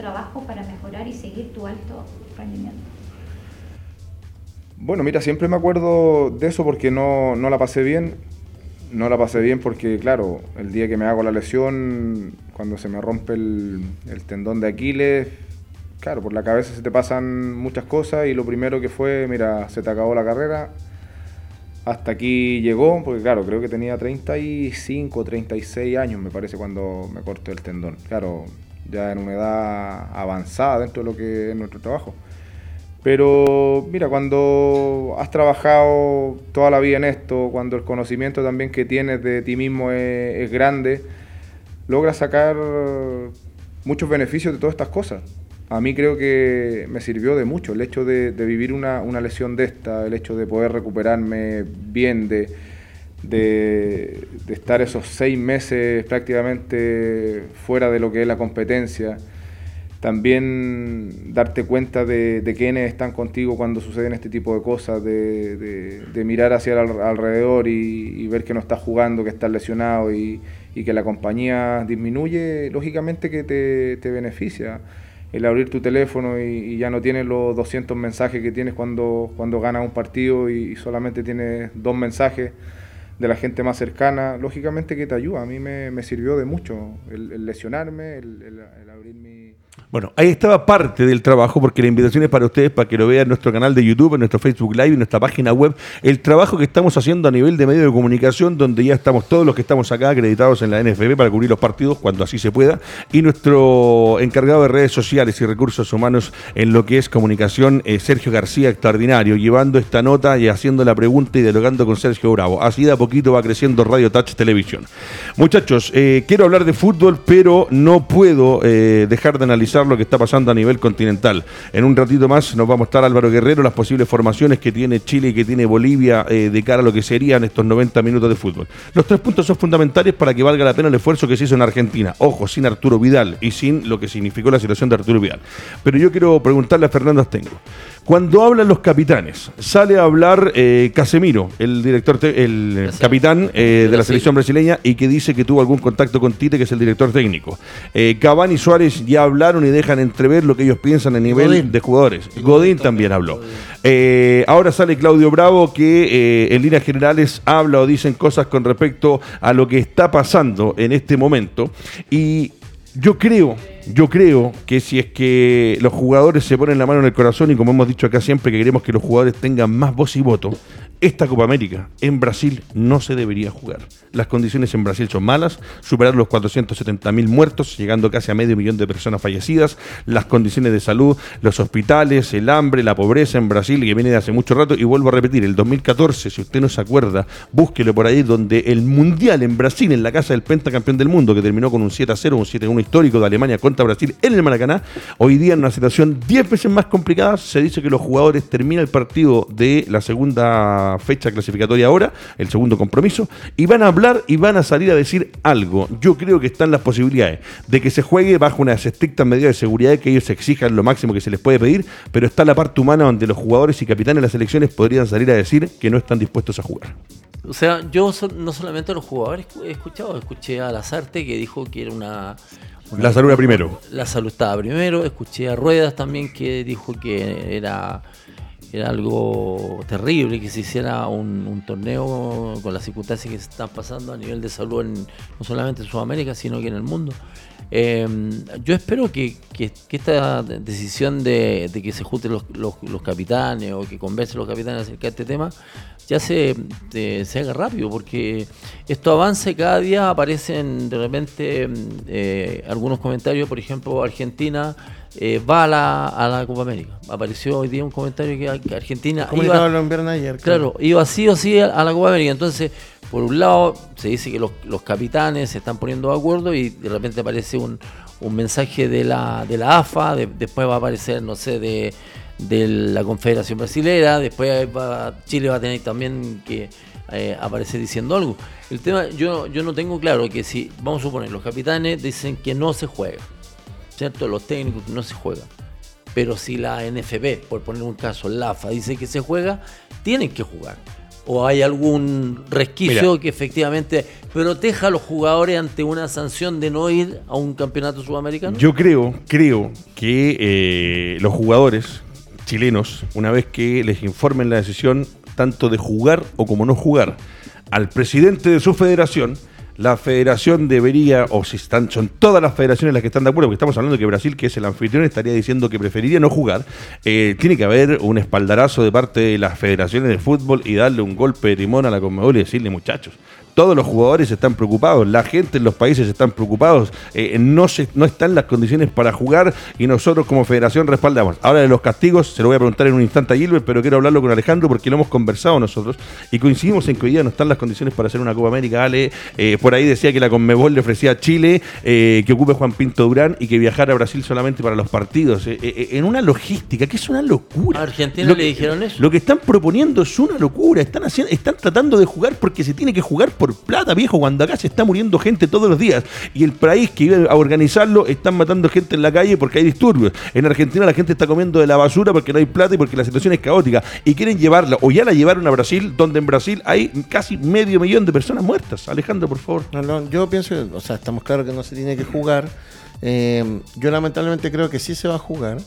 Trabajo para mejorar y seguir tu alto rendimiento? Bueno, mira, siempre me acuerdo de eso porque no, la pasé bien. No la pasé bien porque, claro, el día que me hago la lesión, cuando se me rompe el, tendón de Aquiles, claro, por la cabeza se te pasan muchas cosas y lo primero que fue, mira, se te acabó la carrera, hasta aquí llegó, porque claro, creo que tenía 35, 36 años, me parece, cuando me corté el tendón. Claro, ya en una edad avanzada dentro de lo que es nuestro trabajo. Pero mira, cuando has trabajado toda la vida en esto, cuando el conocimiento también que tienes de ti mismo es, grande, logras sacar muchos beneficios de todas estas cosas. A mí creo que me sirvió de mucho el hecho de, vivir una, una, lesión de esta, el hecho de poder recuperarme bien, de, de, estar esos seis meses prácticamente fuera de lo que es la competencia. También darte cuenta de, de quiénes están contigo cuando suceden este tipo de cosas, de, mirar hacia el alrededor y, ver que no estás jugando, que estás lesionado y, que la compañía disminuye, lógicamente que te, beneficia el abrir tu teléfono y, ya no tienes los 200 mensajes que tienes cuando, cuando ganas un partido y, solamente tienes dos mensajes de la gente más cercana, lógicamente que te ayuda. A mí me, sirvió de mucho el, lesionarme, el, abrir mi... Bueno, ahí estaba parte del trabajo, porque la invitación es para ustedes, para que lo vean en nuestro canal de YouTube, en nuestro Facebook Live, en nuestra página web, el trabajo que estamos haciendo a nivel de medio de comunicación, donde ya estamos todos los que estamos acá acreditados en la NFB para cubrir los partidos cuando así se pueda, y nuestro encargado de redes sociales y recursos humanos en lo que es comunicación, eh, Sergio García, extraordinario, llevando esta nota y haciendo la pregunta y dialogando con Sergio Bravo. Así de a poquito va creciendo Radio Touch Televisión. Muchachos, eh, quiero hablar de fútbol, pero no puedo eh, dejar de analizar lo que está pasando a nivel continental. En un ratito más nos va a mostrar Álvaro Guerrero las posibles formaciones que tiene Chile y que tiene Bolivia eh, de cara a lo que serían estos 90 minutos de fútbol. Los tres puntos son fundamentales para que valga la pena el esfuerzo que se hizo en Argentina. Ojo, sin Arturo Vidal y sin lo que significó la situación de Arturo Vidal. Pero yo quiero preguntarle a Fernando Astengo. Cuando hablan los capitanes, sale a hablar eh, Casemiro, el director, el capitán eh, de la selección brasileña, y que dice que tuvo algún contacto con Tite, que es el director técnico. Cavani y Suárez ya hablaron y dejan entrever lo que ellos piensan a nivel de jugadores. Godín, también habló. ahora sale Claudio Bravo, que en líneas generales habla o dicen cosas con respecto a lo que está pasando en este momento. Y yo creo, yo creo que si es que los jugadores se ponen la mano en el corazón y como hemos dicho acá siempre que queremos que los jugadores tengan más voz y voto, esta Copa América en Brasil no se debería jugar. Las condiciones en Brasil son malas, superar los 470.000 muertos, llegando casi a medio millón de personas fallecidas, las condiciones de salud, los hospitales, el hambre, la pobreza en Brasil, que viene de hace mucho rato, y vuelvo a repetir, el 2014, si usted no se acuerda, búsquelo por ahí, donde el Mundial en Brasil, en la casa del pentacampeón del mundo, que terminó con un 7 a 0, un 7 a 1 histórico de Alemania contra Brasil en el Maracaná, hoy día en una situación 10 veces más complicada, se dice que los jugadores terminan el partido de la segunda fecha clasificatoria ahora, el segundo compromiso, y van a hablar y van a salir a decir algo. Yo creo que están las posibilidades de que se juegue bajo unas estrictas medidas de seguridad que ellos exijan lo máximo que se les puede pedir, pero está la parte humana donde los jugadores y capitanes de las selecciones podrían salir a decir que no están dispuestos a jugar. O sea, yo no solamente a los jugadores he escuchado, escuché a Lazarte que dijo que era una, la salud era primero. La salud estaba primero. Escuché a Ruedas también que dijo que era era algo terrible que se hiciera un, torneo con las circunstancias que se están pasando a nivel de salud no solamente en Sudamérica, sino que en el mundo. Em, yo espero que, esta decisión de, que se junten los, capitanes o que conversen los capitanes acerca de este tema ya se, se haga rápido, porque esto avanza y cada día aparecen de repente eh, algunos comentarios, por ejemplo, Argentina eh, va a la, a la Copa América. Apareció hoy día un comentario que, Argentina iba, ayer, claro. iba sí o sí a, la Copa América. Entonces, por un lado, se dice que los, capitanes se están poniendo de acuerdo y de repente aparece un, un mensaje de la, de la AFA, después va a aparecer, no sé, de, de la Confederación Brasilera, después Chile va a tener también que eh, aparecer diciendo algo. El tema, yo, yo no tengo claro que si, vamos a suponer, los capitanes dicen que no se juega ¿cierto? Los técnicos no se juegan. Pero si la NFB, por poner un caso, la AFA dice que se juega, tienen que jugar. ¿O hay algún resquicio que efectivamente proteja a los jugadores ante una sanción de no ir a un campeonato sudamericano? Yo creo, creo que eh, los jugadores chilenos, una vez que les informen la decisión tanto de jugar o como no jugar al presidente de su federación, la federación debería, o si están, son todas las federaciones las que están de acuerdo, porque estamos hablando de que Brasil, que es el anfitrión, estaría diciendo que preferiría no jugar, eh, tiene que haber un espaldarazo de parte de las federaciones de fútbol y darle un golpe de timón a la Conmebol y decirle, muchachos, todos los jugadores están preocupados, la gente en los países están preocupados, eh, no, se, no están las condiciones para jugar y nosotros como federación respaldamos. Ahora de los castigos, se lo voy a preguntar en un instante a Gilbert, pero quiero hablarlo con Alejandro porque lo hemos conversado nosotros y coincidimos en que hoy día no están las condiciones para hacer una Copa América. Ale, eh, por ahí decía que la Conmebol le ofrecía a Chile eh, que ocupe Juan Pinto Durán y que viajara a Brasil solamente para los partidos. en una logística que es una locura. ¿A Argentina le dijeron eso? Lo que están proponiendo es una locura. Están, haciendo, están tratando de jugar porque se tiene que jugar por plata, viejo, cuando acá se está muriendo gente todos los días. Y el país que iba a organizarlo están matando gente en la calle porque hay disturbios. En Argentina la gente está comiendo de la basura porque no hay plata y porque la situación es caótica. Y quieren llevarla, o ya la llevaron a Brasil, donde en Brasil hay casi medio millón de personas muertas. Alejandro, por favor. No, yo pienso, o sea, estamos claros que no se tiene que jugar. Eh, yo lamentablemente creo que sí se va a jugar.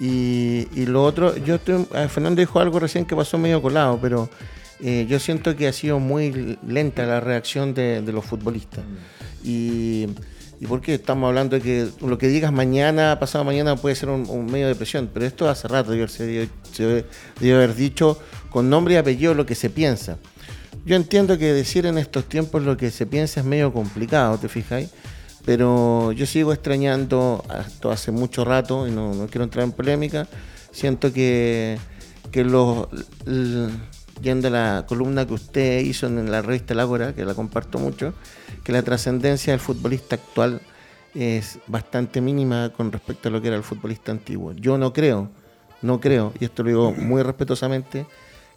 Y, lo otro, yo estoy, Fernando dijo algo recién que pasó medio colado, pero eh, yo siento que ha sido muy lenta la reacción de, los futbolistas. Y, y porque estamos hablando de que lo que digas mañana, pasado mañana, puede ser un, medio de presión, pero esto hace rato se debe haber dicho con nombre y apellido lo que se piensa. Yo entiendo que decir en estos tiempos lo que se piensa es medio complicado, ¿te fijáis? Pero yo sigo extrañando, esto hace mucho rato, y no, quiero entrar en polémica, siento que, que los, yendo a la columna que usted hizo en la revista El que la comparto mucho, que la trascendencia del futbolista actual es bastante mínima con respecto a lo que era el futbolista antiguo. Yo no creo, no creo, y esto lo digo muy respetuosamente,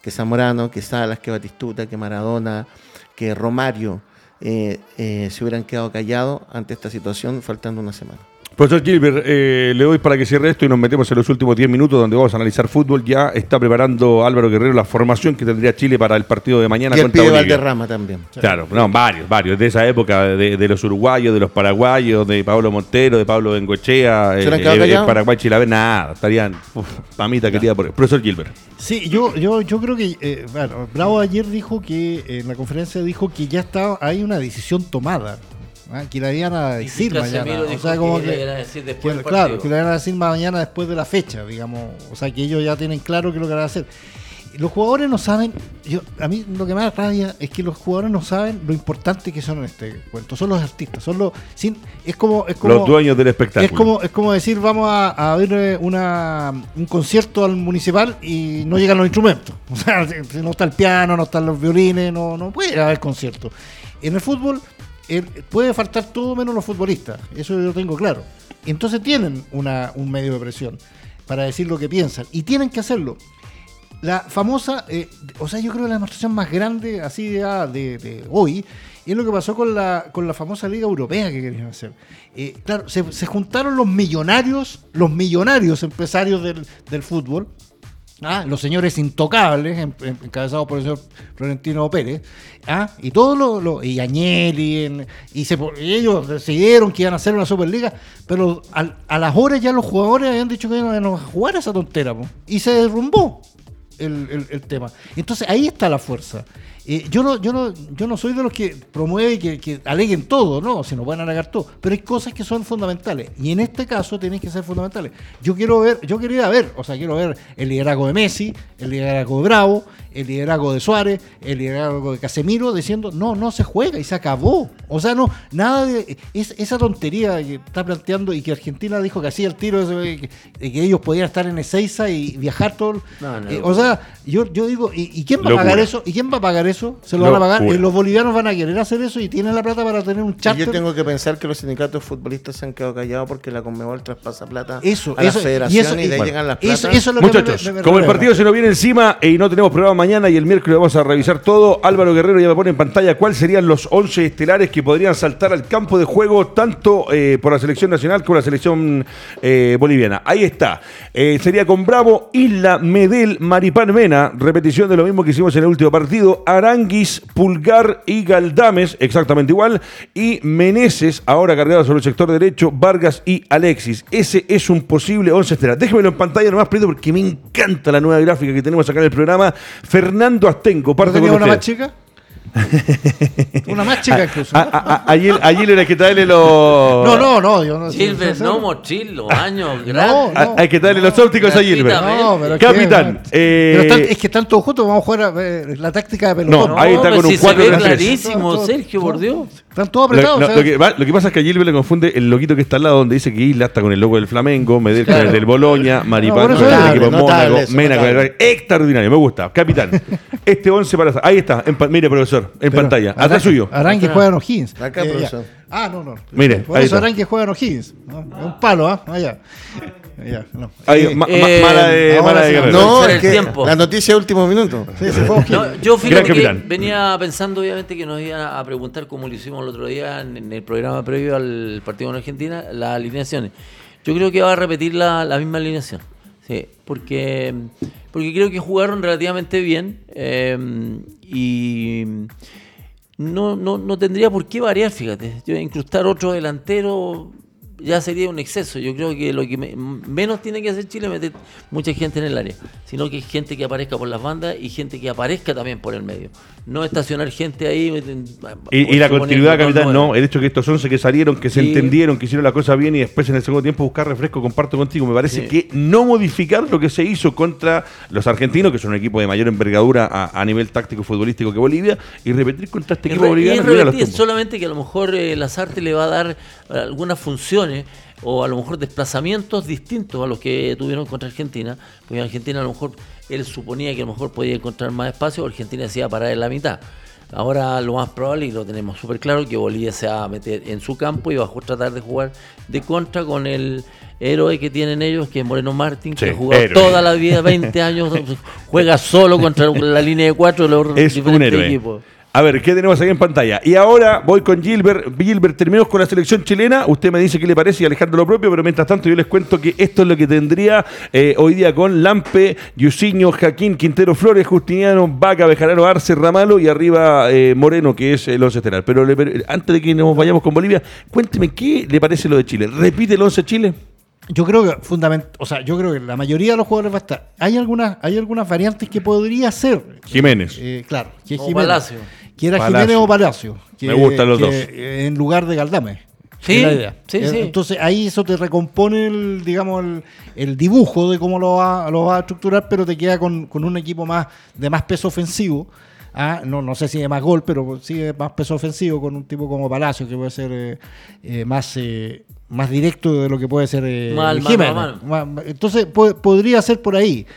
que Zamorano, que Salas, que Batistuta, que Maradona, que Romario eh, eh, se hubieran quedado callados ante esta situación faltando una semana. Profesor Gilbert, eh, le doy para que cierre esto y nos metemos en los últimos 10 minutos donde vamos a analizar fútbol. Ya está preparando Álvaro Guerrero la formación que tendría Chile para el partido de mañana y el contra Valderrama también. Claro, no, varios, varios. De esa época, de, los uruguayos, de los paraguayos, de Pablo Montero, de Pablo Bengochea, eh, eh, Paraguay, Chile, nada. Estarían, uf, mamita querida por Profesor Gilbert. Sí, yo, yo, yo creo que, eh, bueno, Bravo ayer dijo que, en la conferencia dijo que ya está, hay una decisión tomada ¿ah? que la iban a decir mañana. O sea, como que, claro, que la iban a decir mañana después de la fecha, digamos. O sea, que ellos ya tienen claro qué es lo que van a hacer. Los jugadores no saben, yo, a mí lo que me da rabia es que los jugadores no saben lo importante que son en este cuento. Son los artistas, son los, sin, es como, es como los dueños del espectáculo. Es como, es como decir vamos a, ver eh, una, un concierto al municipal y no llegan los instrumentos. O sea, no está el piano, no están los violines, no, no puede haber concierto. En el fútbol puede faltar todo menos los futbolistas, eso yo tengo claro. Entonces tienen una, un medio de presión para decir lo que piensan y tienen que hacerlo. La famosa, eh, o sea, yo creo que la demostración más grande así de, ah, de, hoy es lo que pasó con la, con la famosa Liga Europea que querían hacer. Eh, claro, se, juntaron los millonarios, los millonarios empresarios del, del fútbol, ¿ah? los señores intocables, encabezados por el señor Florentino Pérez, ¿ah? y todos los, y Agnelli, y, ellos decidieron que iban a hacer una Superliga, pero a las horas ya los jugadores habían dicho que iban a jugar esa tontera, y se derrumbó el tema. Entonces ahí está la fuerza. Eh, yo, no, yo, no, yo no soy de los que promueve que, que aleguen todo, no, si no pueden alegar todo, pero hay cosas que son fundamentales. Y en este caso tienen que ser fundamentales. Yo quiero ver, yo quería ver, o sea, quiero ver el liderazgo de Messi, el liderazgo de Bravo, el liderazgo de Suárez, el liderazgo de Casemiro, diciendo, no, no se juega y se acabó. O sea, no, nada de es, esa tontería que está planteando y que Argentina dijo que hacía el tiro de que, ellos podían estar en Ezeiza y viajar todo. Eh, o sea, yo, yo digo, ¿y, quién va a pagar eso? ¿Y quién va a pagar eso? Se lo van a pagar. Eh, los bolivianos van a querer hacer eso y tienen la plata para tener un charter. yo tengo que pensar que los sindicatos futbolistas se han quedado callados porque la Conmebol traspasa plata eso, a eso, la federación y, de ahí llegan las plata. Muchachos, como el partido se nos viene encima y no tenemos programa mañana y el miércoles vamos a revisar todo. Álvaro Guerrero ya me pone en pantalla cuáles serían los 11 estelares que podrían saltar al campo de juego tanto eh, por la selección nacional como la selección eh, boliviana. Ahí está. Eh, sería con Bravo, Isla, Medel, Maripán Mena. Repetición de lo mismo que hicimos en el último partido. Aranguis, Pulgar y Galdames, exactamente igual. Y Meneses, ahora cargado sobre el sector derecho, Vargas y Alexis. Ese es un posible 11 estelar. Déjemelo en pantalla nomás, Prieto, porque me encanta la nueva gráfica que tenemos acá en el programa. Fernando Astengo, parte ¿No una más chica? Una más chica incluso. Allí, allí le que darle los. No, no, no. Yo no Gilbert, no, mochilo, años, no, no. Hay que darle los ópticos a Gilbert. No, pero Capitán. Eh... Pero es que están todos juntos, vamos a jugar a la táctica de pelotón. No, ahí está con un 4 se clarísimo, Sergio, por Dios. Están todos apretados. Lo, lo, que, lo, que, pasa es que a Gilbert le confunde el loquito que está al lado, donde dice que Isla está con el logo del Flamengo, Medel con el del Boloña, Maripán con el equipo de Mónaco, Mena con el. Extraordinario, me gusta. Capitán. Este 11 para. Ahí está, mire, profesor, en pantalla. Atrás suyo. Aranque juega en O'Higgins. Acá, eh, profesor. Ah, no, no. Mire, Por eso Aranque juega en O'Higgins. Un palo, ¿ah? Allá. Ya, no. Ahí, eh, mala de, eh, mala de No, es que tiempo. la noticia de último minuto. Sí, no, yo fíjate que venía pensando obviamente que nos iban a preguntar como lo hicimos el otro día en el programa previo al partido con Argentina, las alineaciones. Yo creo que va a repetir la, la misma alineación. Sí, porque, porque creo que jugaron relativamente bien eh, y no, no, no tendría por qué variar, fíjate. Yo incrustar otro delantero ya sería un exceso. Yo creo que lo que menos tiene que hacer Chile es meter mucha gente en el área, sino que gente que aparezca por las bandas y gente que aparezca también por el medio. No estacionar gente ahí. Y, la continuidad, capitán, no. El hecho que estos 11 que salieron, que se entendieron, que hicieron la cosa bien y después en el segundo tiempo buscar refresco, comparto contigo. Me parece que no modificar lo que se hizo contra los argentinos, que son un equipo de mayor envergadura a, nivel táctico y futbolístico que Bolivia, y repetir contra este equipo boliviano. solamente que a lo mejor eh, las artes le va a dar algunas funciones o a lo mejor desplazamientos distintos a los que tuvieron contra Argentina, porque Argentina a lo mejor él suponía que a lo mejor podía encontrar más espacio, Argentina se iba a parar en la mitad. Ahora lo más probable, y lo tenemos súper claro, que Bolivia se va a meter en su campo y va a tratar de jugar de contra con el héroe que tienen ellos, que es Moreno Martín, que ha jugado toda la vida, 20 años, juega solo contra la línea de cuatro de los es diferentes equipos. A ver, ¿qué tenemos aquí en pantalla? Y ahora voy con Gilbert. Gilbert, terminamos con la selección chilena. Usted me dice qué le parece y Alejandro lo propio, pero mientras tanto yo les cuento que esto es lo que tendría eh, hoy día con Lampe, Yusiño, Jaquín, Quintero Flores, Justiniano, Vaca, Bejarano, Arce, Ramalo y arriba eh, Moreno, que es el once estelar. Pero antes de que nos vayamos con Bolivia, cuénteme qué le parece lo de Chile. ¿Repite el once Chile? Yo creo que fundament o sea, yo creo que la mayoría de los jugadores va a estar. Hay algunas, hay algunas variantes que podría ser. Jiménez. Eh, claro, que Jiménez. Palacio. Que era Jiménez o Palacio. Me gustan los dos. En lugar de Galdame. Sí, sí, sí, Entonces ahí eso te recompone el, digamos, el, dibujo de cómo lo va, lo va a estructurar, pero te queda con, un equipo más de más peso ofensivo. Ah, no, no sé si de más gol, pero sí de más peso ofensivo con un tipo como Palacio, que puede ser eh, eh, más, eh, más directo de lo que puede ser Jiménez. Entonces podría ser por ahí.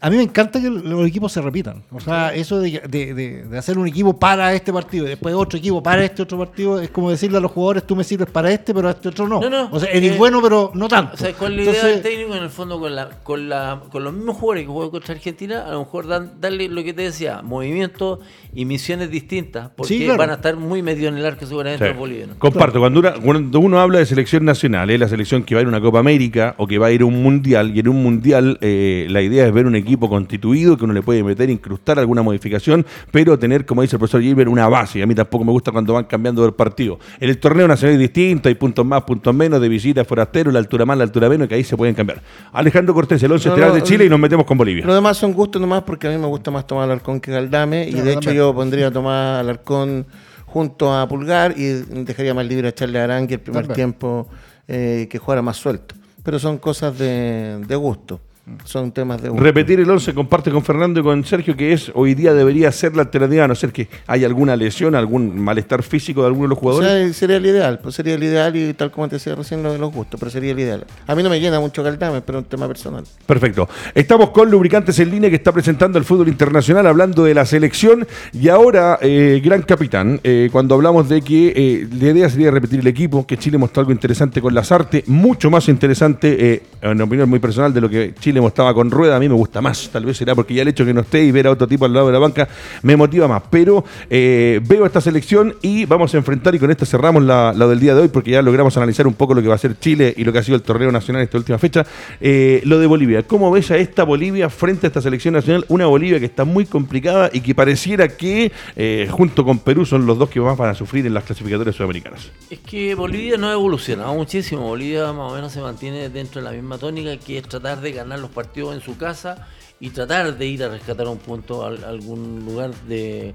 A mí me encanta que los equipos se repitan. O sea, eso de, hacer un equipo para este partido y después otro equipo para este otro partido es como decirle a los jugadores, tú me sirves para este, pero a este otro no. o sea, eres eh, bueno, pero no tanto. O sea, con la idea del técnico, en el fondo, con, la, con, la, con los mismos jugadores que juegan contra Argentina, a lo mejor dan, darle lo que te decía, movimientos y misiones distintas, porque van a estar muy medio en el arco seguramente los bolivianos. Comparto, cuando, uno, cuando uno habla de selección nacional, es la selección que va a ir a una Copa América o que va a ir a un Mundial, y en un Mundial eh, la idea es ver un equipo equipo constituido que uno le puede meter, incrustar alguna modificación, pero tener, como dice el profesor Gilbert, una base. Y a mí tampoco me gusta cuando van cambiando el partido. En el torneo nacional es distinto, hay puntos más, puntos menos, de visita, forastero, la altura más, la altura menos, que ahí se pueden cambiar. Alejandro Cortés, el 11 no, de Chile y nos metemos con Bolivia. Lo demás son gustos nomás porque a mí me gusta más tomar Alarcón que Galdame y de hecho yo pondría a tomar Alarcón junto a Pulgar y dejaría más libre a Charles Arangue el primer tiempo eh, que jugara más suelto. Pero son cosas de gusto. Son temas de... Repetir el 11 comparte con Fernando y con Sergio que es hoy día debería ser la alternativa, a no ser que haya alguna lesión, algún malestar físico de alguno de los jugadores. sería el ideal, pues sería el ideal y tal como te decía recién lo de los gustos, pero sería el ideal. A mí no me llena mucho Caldame, pero es un tema personal. Perfecto. Estamos con Lubricantes en línea que está presentando el fútbol internacional hablando de la selección y ahora, eh, gran capitán, eh, cuando hablamos de que eh, la idea sería repetir el equipo, que Chile mostró algo interesante con las artes, mucho más interesante, en opinión muy personal, de lo que Chile estaba con rueda, a mí me gusta más. Tal vez será porque ya el hecho que no esté y ver a otro tipo al lado de la banca me motiva más. Pero eh, veo esta selección y vamos a enfrentar, y con esto cerramos la, del día de hoy, porque ya logramos analizar un poco lo que va a ser Chile y lo que ha sido el torneo nacional esta última fecha. Eh, lo de Bolivia. ¿Cómo ves a esta Bolivia frente a esta selección nacional? Una Bolivia que está muy complicada y que pareciera que eh, junto con Perú son los dos que más van a sufrir en las clasificatorias sudamericanas. Es que Bolivia no ha evolucionado muchísimo. Bolivia más o menos se mantiene dentro de la misma tónica que es tratar de ganar los partido en su casa y tratar de ir a rescatar un punto a, algún lugar de,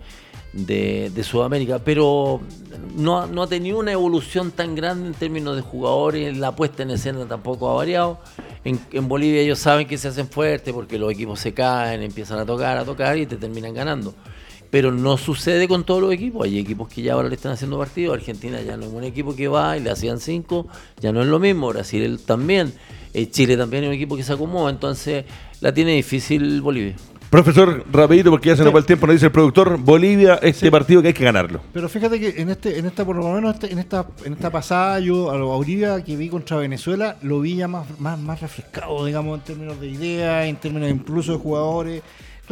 de, Sudamérica, pero no, no, ha tenido una evolución tan grande en términos de jugadores, la puesta en escena tampoco ha variado. En, en, Bolivia ellos saben que se hacen fuertes porque los equipos se caen, empiezan a tocar, a tocar y te terminan ganando. Pero no sucede con todos los equipos. Hay equipos que ya ahora le están haciendo partidos. Argentina ya no es un equipo que va y le hacían cinco, ya no es lo mismo. Brasil también. Eh, Chile también es un equipo que se acomoda, entonces la tiene difícil Bolivia. Profesor, rapidito, porque ya se nos va el tiempo, nos dice el productor, Bolivia, este partido que hay que ganarlo. Pero fíjate que en este, en esta, por lo menos este, en esta, en esta pasada, yo a Bolivia que vi contra Venezuela, lo vi ya más, más, más refrescado, digamos, en términos de ideas, en términos incluso de jugadores.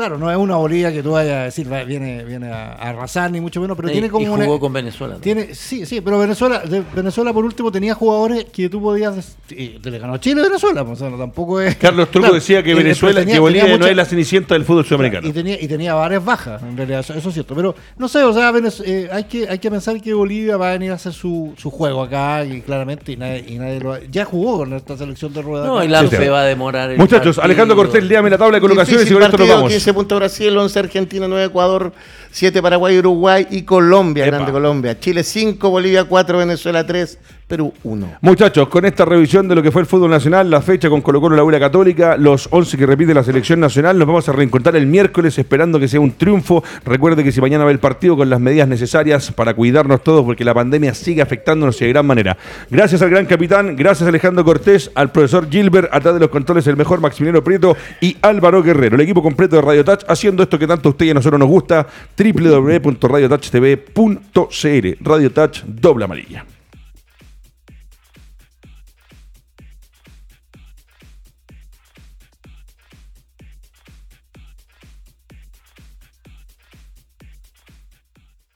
Claro, no es una Bolivia que tú vayas a decir, viene, viene a, arrasar, ni mucho menos, pero tiene como. Y jugó con Venezuela. Tiene, sí, sí, pero Venezuela, Venezuela por último tenía jugadores que tú podías. Y le ganó Chile Venezuela, pues, o sea, tampoco es. Carlos Truco decía que Venezuela, que Bolivia no es la cenicienta del fútbol sudamericano. Y tenía, y tenía varias bajas, en realidad, eso, es cierto. Pero no sé, o sea, eh, hay, que, hay que pensar que Bolivia va a venir a hacer su, su juego acá, y claramente, y nadie, y nadie lo Ya jugó con esta selección de ruedas. No, y la fe va a demorar. Muchachos, Alejandro Cortés, léame la tabla de colocaciones y con esto nos vamos. 15 puntos Brasil, 11 Argentina, 9 Ecuador, 7 Paraguay, Uruguay y Colombia, Grande Colombia. Chile 5, Bolivia 4, Venezuela 3, Perú 1. Muchachos, con esta revisión de lo que fue el fútbol nacional, la fecha con Colo Colo la Ura Católica, los 11 que repite la selección nacional, nos vamos a reencontrar el miércoles esperando que sea un triunfo. Recuerde que si mañana va el partido con las medidas necesarias para cuidarnos todos porque la pandemia sigue afectándonos de gran manera. Gracias al gran capitán, gracias Alejandro Cortés, al profesor Gilbert, atrás de los controles el mejor Maximiliano Prieto y Álvaro Guerrero, el equipo completo de Radio Touch haciendo esto que tanto a usted y a nosotros nos gusta, www.radiotouchtv.cl Radio Touch doble amarilla.